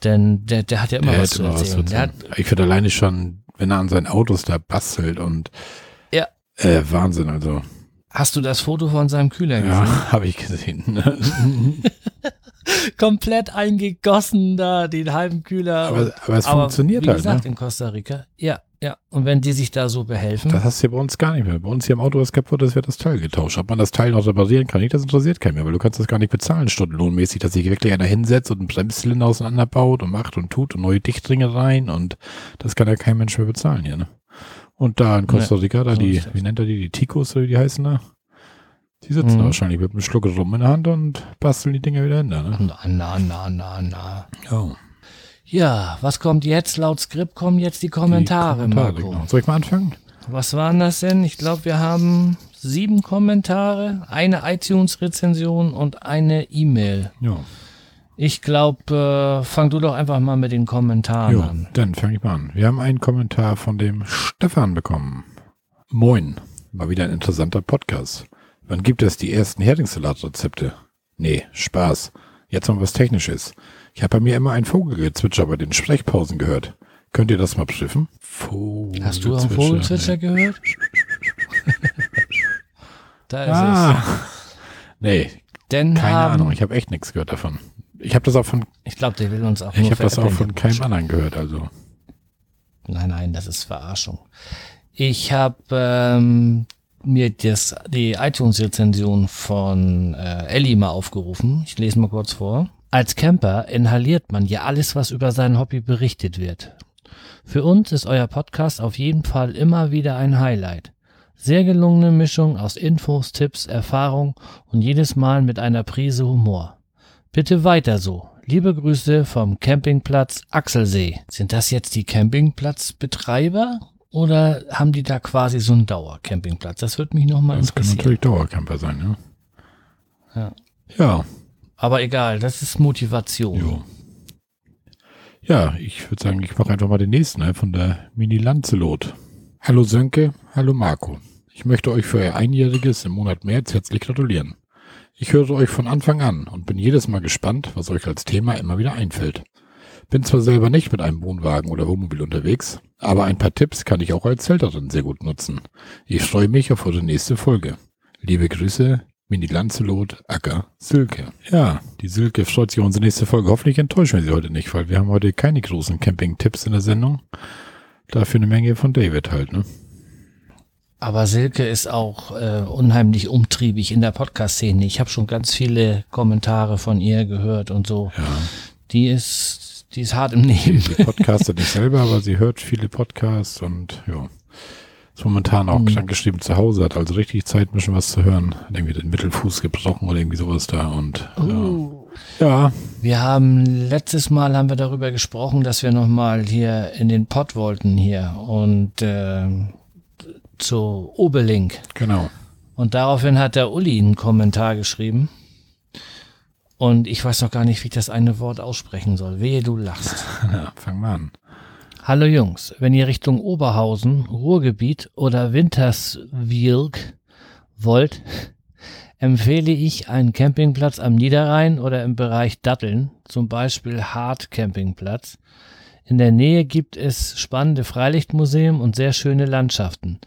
Denn der, der hat ja immer Der was zu immer was zu erzählen. Ich finde alleine schon, wenn er an seinen Autos da bastelt und Ja. äh, Wahnsinn, also. hast du das Foto von seinem Kühler gesehen? Ja, habe ich gesehen. Komplett eingegossen da, den halben Kühler. aber, aber es funktioniert wie halt, gesagt, ne? in Costa Rica. Ja, ja. Und wenn die sich da so behelfen. Das hast du ja bei uns gar nicht mehr. Bei uns hier im Auto was kaputt ist, wird das Teil getauscht. Ob man das Teil noch reparieren kann, nicht, das interessiert keinen mehr, weil du kannst das gar nicht bezahlen, stundenlohnmäßig, dass sich wirklich einer hinsetzt und einen Bremszylinder auseinanderbaut und macht und tut und neue Dichtringe rein und das kann ja kein Mensch mehr bezahlen hier, ne? Und da in Costa Rica, da so die, ist das. wie nennt er die, die Ticos oder wie die heißen da? Die sitzen Mhm. wahrscheinlich mit einem Schluck rum in der Hand und basteln die Dinger wieder hin, ne? na, na, na, na, na. Ja. Ja, was kommt jetzt? Laut Skript kommen jetzt die Kommentare, Die Marco. genau. Soll ich mal anfangen? Was waren das denn? Ich glaube, wir haben sieben Kommentare, eine iTunes-Rezension und eine E-Mail. Ja. Ich glaube, äh, fang du doch einfach mal mit den Kommentaren Jo, an. dann fange ich mal an. Wir haben einen Kommentar von dem Stefan bekommen. Moin, mal wieder ein interessanter Podcast. Wann gibt es die ersten Heringssalat-Rezepte? Nee, Spaß. Jetzt noch was Technisches. Ich habe bei mir immer ein Vogelgezwitscher bei den Sprechpausen gehört. Könnt ihr das mal prüfen? Vogelzwitscher. Hast du auch Vogelzwitscher gehört? da ist es. Ah. Nee, Denn keine haben, Ahnung. Ich habe echt nichts gehört davon. Ich habe das auch von, ich glaube, der will uns auch ich habe das auch von keinem anderen gehört. Also Nein, nein, das ist Verarschung. Ich habe ähm, mir das, die iTunes-Rezension von äh, Ellie mal aufgerufen. Ich lese mal kurz vor. Als Camper inhaliert man ja alles, was über sein Hobby berichtet wird. Für uns ist euer Podcast auf jeden Fall immer wieder ein Highlight. Sehr gelungene Mischung aus Infos, Tipps, Erfahrung und jedes Mal mit einer Prise Humor. Bitte weiter so. Liebe Grüße vom Campingplatz Axelsee. Sind das jetzt die Campingplatzbetreiber oder haben die da quasi so einen Dauercampingplatz? Das würde mich nochmal das kann interessieren. natürlich Dauercamper sein, ja. Ja. Ja, Aber egal, das ist Motivation. Jo. Ja, ich würde sagen, ich mache einfach mal den nächsten ne, von der Mini Lancelot. Hallo Sönke, hallo Marco. Ich möchte euch für euer Einjähriges im Monat März herzlich gratulieren. Ich höre euch von Anfang an und bin jedes Mal gespannt, was euch als Thema immer wieder einfällt. Bin zwar selber nicht mit einem Wohnwagen oder Wohnmobil unterwegs, aber ein paar Tipps kann ich auch als Zelterin sehr gut nutzen. Ich freue mich auf eure nächste Folge. Liebe Grüße, Mini Lancelot, Acker, Silke. Ja, die Silke freut sich auf unsere nächste Folge. Hoffentlich enttäuschen wir sie heute nicht, weil wir haben heute keine großen Camping-Tipps in der Sendung. Dafür eine Menge von David halt, ne? Aber Silke ist auch äh, unheimlich umtriebig in der Podcast-Szene. Ich habe schon ganz viele Kommentare von ihr gehört und so. Ja. Die ist, die ist hart im Nehmen. Sie podcastet nicht selber, aber sie hört viele Podcasts und ja. Ist momentan auch Mhm. krankgeschrieben zu Hause, hat also richtig Zeit, ein bisschen was zu hören. Hat irgendwie den Mittelfuß gebrochen oder irgendwie sowas da und Uh. ja. ja. Wir haben letztes Mal haben wir darüber gesprochen, dass wir nochmal hier in den Pott wollten hier und äh, zu Obelink. Genau. Und daraufhin hat der Uli einen Kommentar geschrieben. Und ich weiß noch gar nicht, wie ich das eine Wort aussprechen soll. Wehe, du lachst. Ja, fang mal an. Hallo Jungs, wenn ihr Richtung Oberhausen, Ruhrgebiet oder Winterswilk wollt, empfehle ich einen Campingplatz am Niederrhein oder im Bereich Datteln, zum Beispiel Hart Campingplatz. In der Nähe gibt es spannende Freilichtmuseum und sehr schöne Landschaften.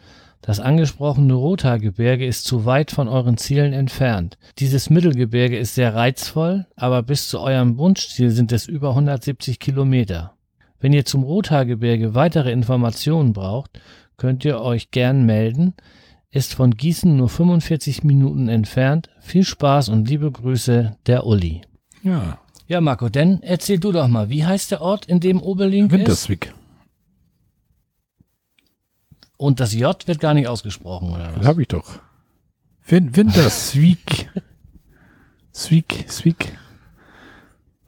Das angesprochene Rothaargebirge ist zu weit von euren Zielen entfernt. Dieses Mittelgebirge ist sehr reizvoll, aber bis zu eurem Wunschziel sind es über 170 Kilometer. Wenn ihr zum Rothaargebirge weitere Informationen braucht, könnt ihr euch gern melden. Ist von Gießen nur 45 Minuten entfernt. Viel Spaß und liebe Grüße, der Uli. Ja, Ja, Marco, denn erzähl du doch mal, wie heißt der Ort, in dem Oberlink ist? Winterswijk. Und das J wird gar nicht ausgesprochen, oder Das was? habe ich doch. Win Winterswijk. Swik, Swik.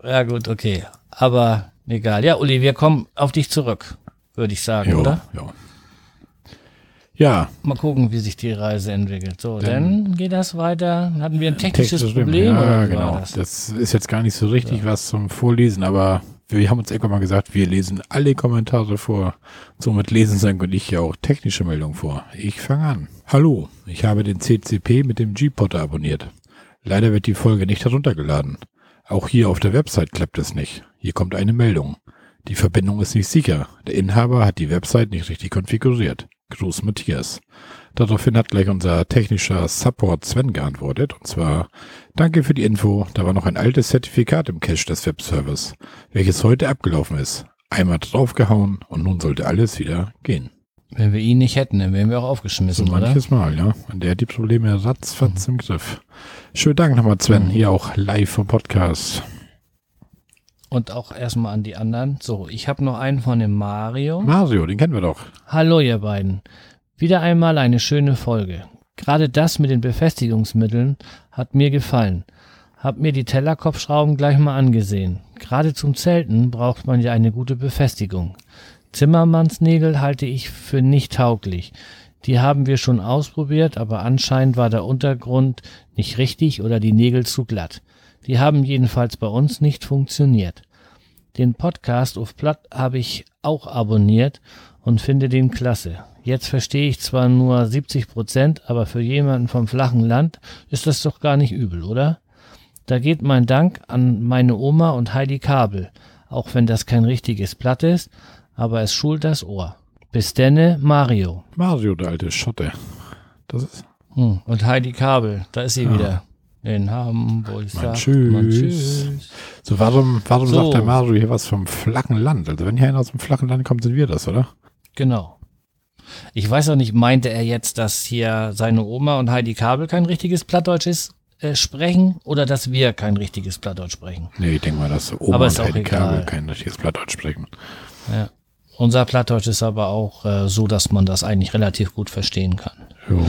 Ja, gut, okay. Aber egal. Ja, Uli, wir kommen auf dich zurück, würde ich sagen, Ja, oder? ja. Ja, Mal gucken, wie sich die Reise entwickelt. So, Dann- dann geht das weiter. Hatten wir ein technisches Problem? Ja, genau. das? Das ist jetzt gar nicht so richtig was zum Vorlesen, aber wir haben uns irgendwann mal gesagt, wir lesen alle Kommentare vor. Somit lesen Sank und ich ja auch technische Meldungen vor. Ich fange an. Hallo, ich habe den CCP mit dem G-Potter abonniert. Leider wird die Folge nicht heruntergeladen. Auch hier auf der Website klappt es nicht. Hier kommt eine Meldung. Die Verbindung ist nicht sicher. Der Inhaber hat die Website nicht richtig konfiguriert. Gruß Matthias. Daraufhin hat gleich unser technischer Support Sven geantwortet. Und zwar, danke für die Info. Da war noch ein altes Zertifikat im Cache des Webservers, welches heute abgelaufen ist. Einmal draufgehauen und nun sollte alles wieder gehen. Wenn wir ihn nicht hätten, dann wären wir auch So aufgeschmissen, oder? manches Mal, ja. Und der hat die Probleme ratzfatz im Griff. Schönen Dank nochmal, Sven. Mhm. Hier auch live vom Podcast. Und auch erstmal an die anderen. So, ich habe noch einen von dem Mario. Mario, den kennen wir doch. Hallo ihr beiden. Wieder einmal eine schöne Folge. Gerade das mit den Befestigungsmitteln hat mir gefallen. Hab mir die Tellerkopfschrauben gleich mal angesehen. Gerade zum Zelten braucht man ja eine gute Befestigung. Zimmermannsnägel halte ich für nicht tauglich. Die haben wir schon ausprobiert, aber anscheinend war der Untergrund nicht richtig oder die Nägel zu glatt. Die haben jedenfalls bei uns nicht funktioniert. Den Podcast auf Platt habe ich auch abonniert und finde den klasse. Jetzt verstehe ich zwar nur 70 Prozent, aber für jemanden vom flachen Land ist das doch gar nicht übel, oder? Da geht mein Dank an meine Oma und Heidi Kabel, auch wenn das kein richtiges Platt ist, aber es schult das Ohr. Bis denne, Mario. Mario, der alte Schotte. Das ist Hm, und Heidi Kabel, da ist sie Ja. wieder. In Hamburg. Mein Tschüss. man Tschüss. so. Warum, warum So. sagt der Mario hier was vom flachen Land? Also wenn hier einer aus dem flachen Land kommt, sind wir das, oder? Genau. Ich weiß auch nicht, meinte er jetzt, dass hier seine Oma und Heidi Kabel kein richtiges Plattdeutsch ist, äh, sprechen oder dass wir kein richtiges Plattdeutsch sprechen? Nee, ich denke mal, dass Oma Aber und Heidi. Kabel kein richtiges Plattdeutsch sprechen. Ja. Unser Plattdeutsch ist aber auch äh, so, dass man das eigentlich relativ gut verstehen kann. Jo.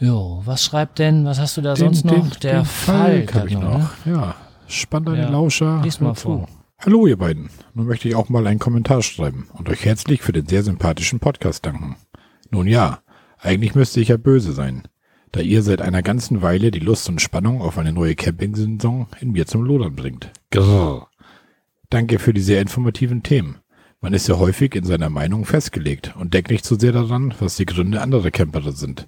Jo, was schreibt denn, was hast du da sonst noch? Der Falk hab hat ich noch, ne? Ja, spannend an Ja. den Lauscher. Lies mal vor. Hallo ihr beiden. Nun möchte ich auch mal einen Kommentar schreiben und euch herzlich für den sehr sympathischen Podcast danken. Nun ja, eigentlich müsste ich ja böse sein, da ihr seit einer ganzen Weile die Lust und Spannung auf eine neue Camping-Saison in mir zum Lodern bringt. Grrr. Danke für die sehr informativen Themen. Man ist ja häufig in seiner Meinung festgelegt und denkt nicht so sehr daran, was die Gründe anderer Camper sind.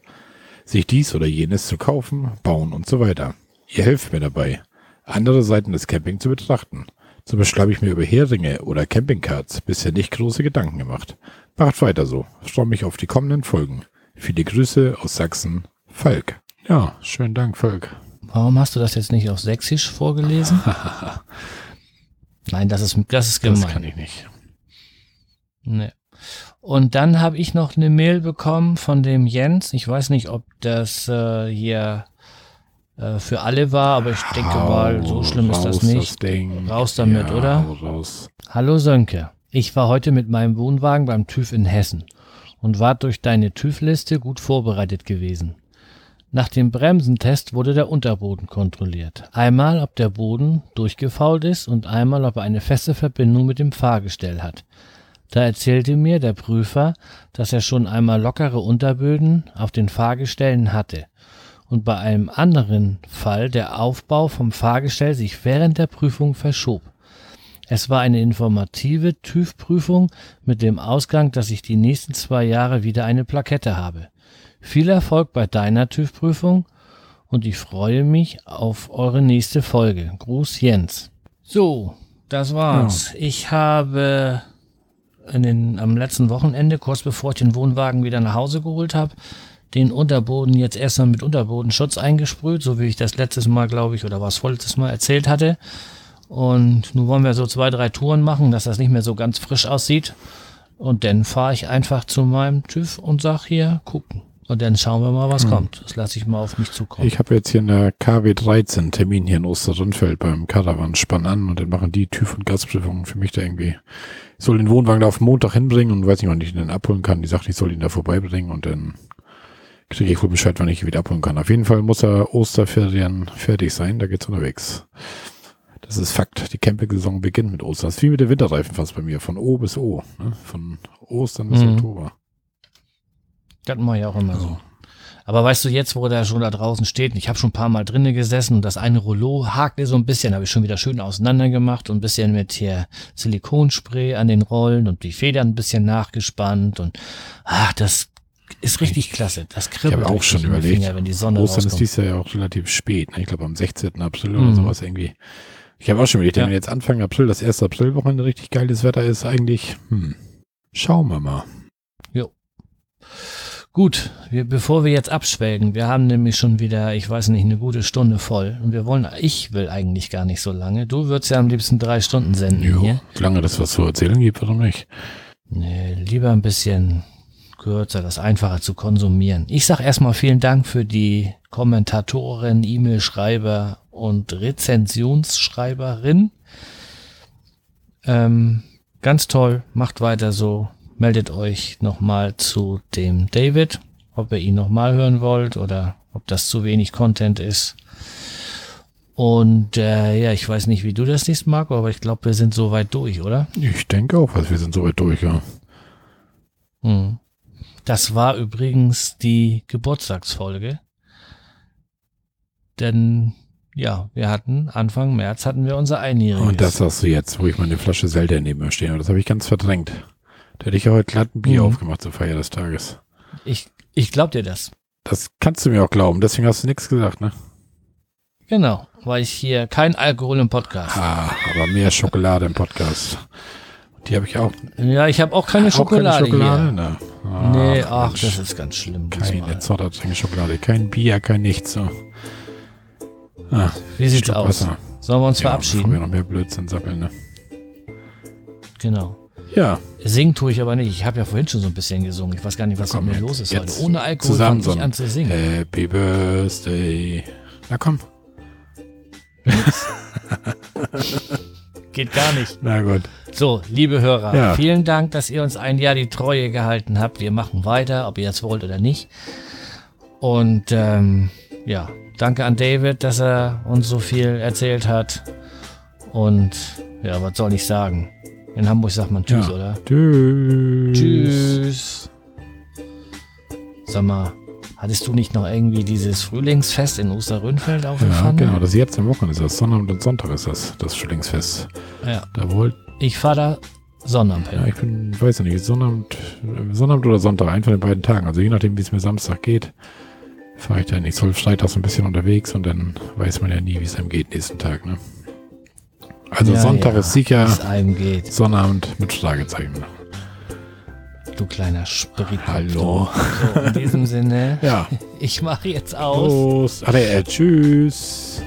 Sich dies oder jenes zu kaufen, bauen und so weiter. Ihr helft mir dabei, andere Seiten des Camping zu betrachten. Zum Beispiel habe ich mir über Heringe oder Campingcards bisher nicht große Gedanken gemacht. Macht weiter so. Freue mich auf die kommenden Folgen. Viele Grüße aus Sachsen, Falk. Ja, schönen Dank, Falk. Warum hast du das jetzt nicht auf Sächsisch vorgelesen? Nein, das ist, das ist gemein. Das kann ich nicht. Nee. Und dann habe ich noch eine Mail bekommen von dem Jens. Ich weiß nicht, ob das äh, hier äh, für alle war, aber ich denke Hau mal, so schlimm ist das nicht. das. Raus damit, ja, oder? Raus. Hallo Sönke, ich war heute mit meinem Wohnwagen beim TÜV in Hessen und war durch deine TÜV-Liste gut vorbereitet gewesen. Nach dem Bremsentest wurde der Unterboden kontrolliert. Einmal, ob der Boden durchgefault ist und einmal, ob er eine feste Verbindung mit dem Fahrgestell hat. Da erzählte mir der Prüfer, dass er schon einmal lockere Unterböden auf den Fahrgestellen hatte und bei einem anderen Fall der Aufbau vom Fahrgestell sich während der Prüfung verschob. Es war eine informative TÜV-Prüfung mit dem Ausgang, dass ich die nächsten zwei Jahre wieder eine Plakette habe. Viel Erfolg bei deiner TÜV-Prüfung und ich freue mich auf eure nächste Folge. Gruß Jens. So, das war's. Ich habe in den, am letzten Wochenende, kurz bevor ich den Wohnwagen wieder nach Hause geholt habe, den Unterboden jetzt erstmal mit Unterbodenschutz eingesprüht, so wie ich das letztes Mal, glaube ich, oder was vorletztes Mal erzählt hatte. Und nun wollen wir so zwei, drei Touren machen, dass das nicht mehr so ganz frisch aussieht. Und dann fahre ich einfach zu meinem TÜV und sag hier, gucken. Und dann schauen wir mal, was Hm. kommt. Das lasse ich mal auf mich zukommen. Ich habe jetzt hier eine KW13 Termin hier in Osterrundfeld beim Caravan Spann an und dann machen die TÜV und Gasprüfungen für mich da irgendwie. Ich soll den Wohnwagen da auf Montag hinbringen und weiß nicht, wann ich ihn dann abholen kann. Die sagt, ich soll ihn da vorbeibringen und dann kriege ich wohl Bescheid, wann ich ihn wieder abholen kann. Auf jeden Fall muss er Osterferien fertig sein, da geht's unterwegs. Das ist Fakt. Die Camping-Saison beginnt mit Ostern. Das ist wie mit der Winterreifen fast bei mir. Von O bis O. Ne? Von Ostern bis Mhm. Oktober. Das mache ich auch immer so. Also, Aber weißt du jetzt, wo der schon da draußen steht, ich habe schon ein paar Mal drinnen gesessen und das eine Rollo hakte so ein bisschen, habe ich schon wieder schön auseinander gemacht und ein bisschen mit hier Silikonspray an den Rollen und die Federn ein bisschen nachgespannt und ach, das ist richtig klasse. Das ich kribbelt habe auch schon überlegt. Finger, wenn die Sonne Ostern ist rauskommt. dies Jahr ja auch relativ spät. Ne? Ich glaube am 16. April oder Mhm. sowas irgendwie. Ich habe auch schon überlegt, Ja. wenn jetzt Anfang April, das erste Aprilwochenende richtig geiles Wetter ist, eigentlich, hm, schauen wir mal. Gut, wir, bevor wir jetzt abschwelgen, wir haben nämlich schon wieder, ich weiß nicht, eine gute Stunde voll und wir wollen, ich will eigentlich gar nicht so lange. Du würdest ja am liebsten drei Stunden senden hier. solange das was zu erzählen gibt, warum nicht? Nee, lieber ein bisschen kürzer, das einfacher zu konsumieren. Ich sag erstmal vielen Dank für die Kommentatoren, E-Mail-Schreiber und Rezensionsschreiberin. Ähm, ganz toll, macht weiter so. Meldet euch nochmal zu dem David, ob ihr ihn nochmal hören wollt oder ob das zu wenig Content ist. Und äh, ja, ich weiß nicht, wie du das siehst, Marco, aber ich glaube, wir sind soweit durch, oder? Ich denke auch, also wir sind soweit durch, ja. Hm. Das war übrigens die Geburtstagsfolge. Denn ja, wir hatten Anfang März hatten wir unser Einjähriges. Und das sagst du jetzt, wo ich meine Flasche Zelda neben mir stehe. Aber das habe ich ganz verdrängt. Da hätte ich ja heute glatt ein Bier Mhm. aufgemacht zur Feier des Tages. ich ich glaub dir das. Das kannst du mir auch glauben, deswegen hast du nichts gesagt, ne? Genau, weil ich hier kein Alkohol im Podcast. Ah, aber mehr Schokolade im Podcast. Die habe ich auch. Ja, ich habe auch keine auch Schokolade, keine Schokolade? hier. Ne? Nee, Ach, ach, Mensch. das ist ganz schlimm. Keine. Zottertrinke Schokolade, kein Bier, kein nichts. So. Ah, Wie sieht's aus? Wasser. Sollen wir uns Ja, bevor wir verabschieden? noch mehr Blödsinn sappeln, ne? Genau. Ja, Singen tue ich aber nicht. Ich habe ja vorhin schon so ein bisschen gesungen. Ich weiß gar nicht, was Komm, mit mir los ist heute. Ohne Alkohol fange ich an zu singen. Happy Birthday. Na komm. Geht gar nicht. Na gut. So, liebe Hörer, Ja. vielen Dank, dass ihr uns ein Jahr die Treue gehalten habt. Wir machen weiter, ob ihr jetzt wollt oder nicht. Und ähm, ja, danke an David, dass er uns so viel erzählt hat. Und ja, was soll ich sagen? In Hamburg sagt man Tschüss, Ja. oder? Tschüss. Tschüss. Sag mal, Hattest du nicht noch irgendwie dieses Frühlingsfest in Osterrönfeld auf dem Ja, genau. Das ist jetzt am Wochenende ist das. Sonnabend und Sonntag ist das, das Frühlingsfest. Ja. Da wollt, Ich fahre da Sonnabend hin. ja, ich bin, weiß ja nicht, Sonnabend, Sonnabend oder Sonntag, einen von den beiden Tagen. Also je nachdem, wie es mir Samstag geht, fahre ich dann. Ich soll freitags ein bisschen unterwegs und dann weiß man ja nie, wie es einem geht nächsten Tag, ne? Also Ja, Sonntag ja, ist sicher, Sonnabend mit Fragezeichen. du kleiner Sprit. Hallo. So, in diesem Sinne, Ja. ich mache jetzt aus. Los. Ade, äh, tschüss.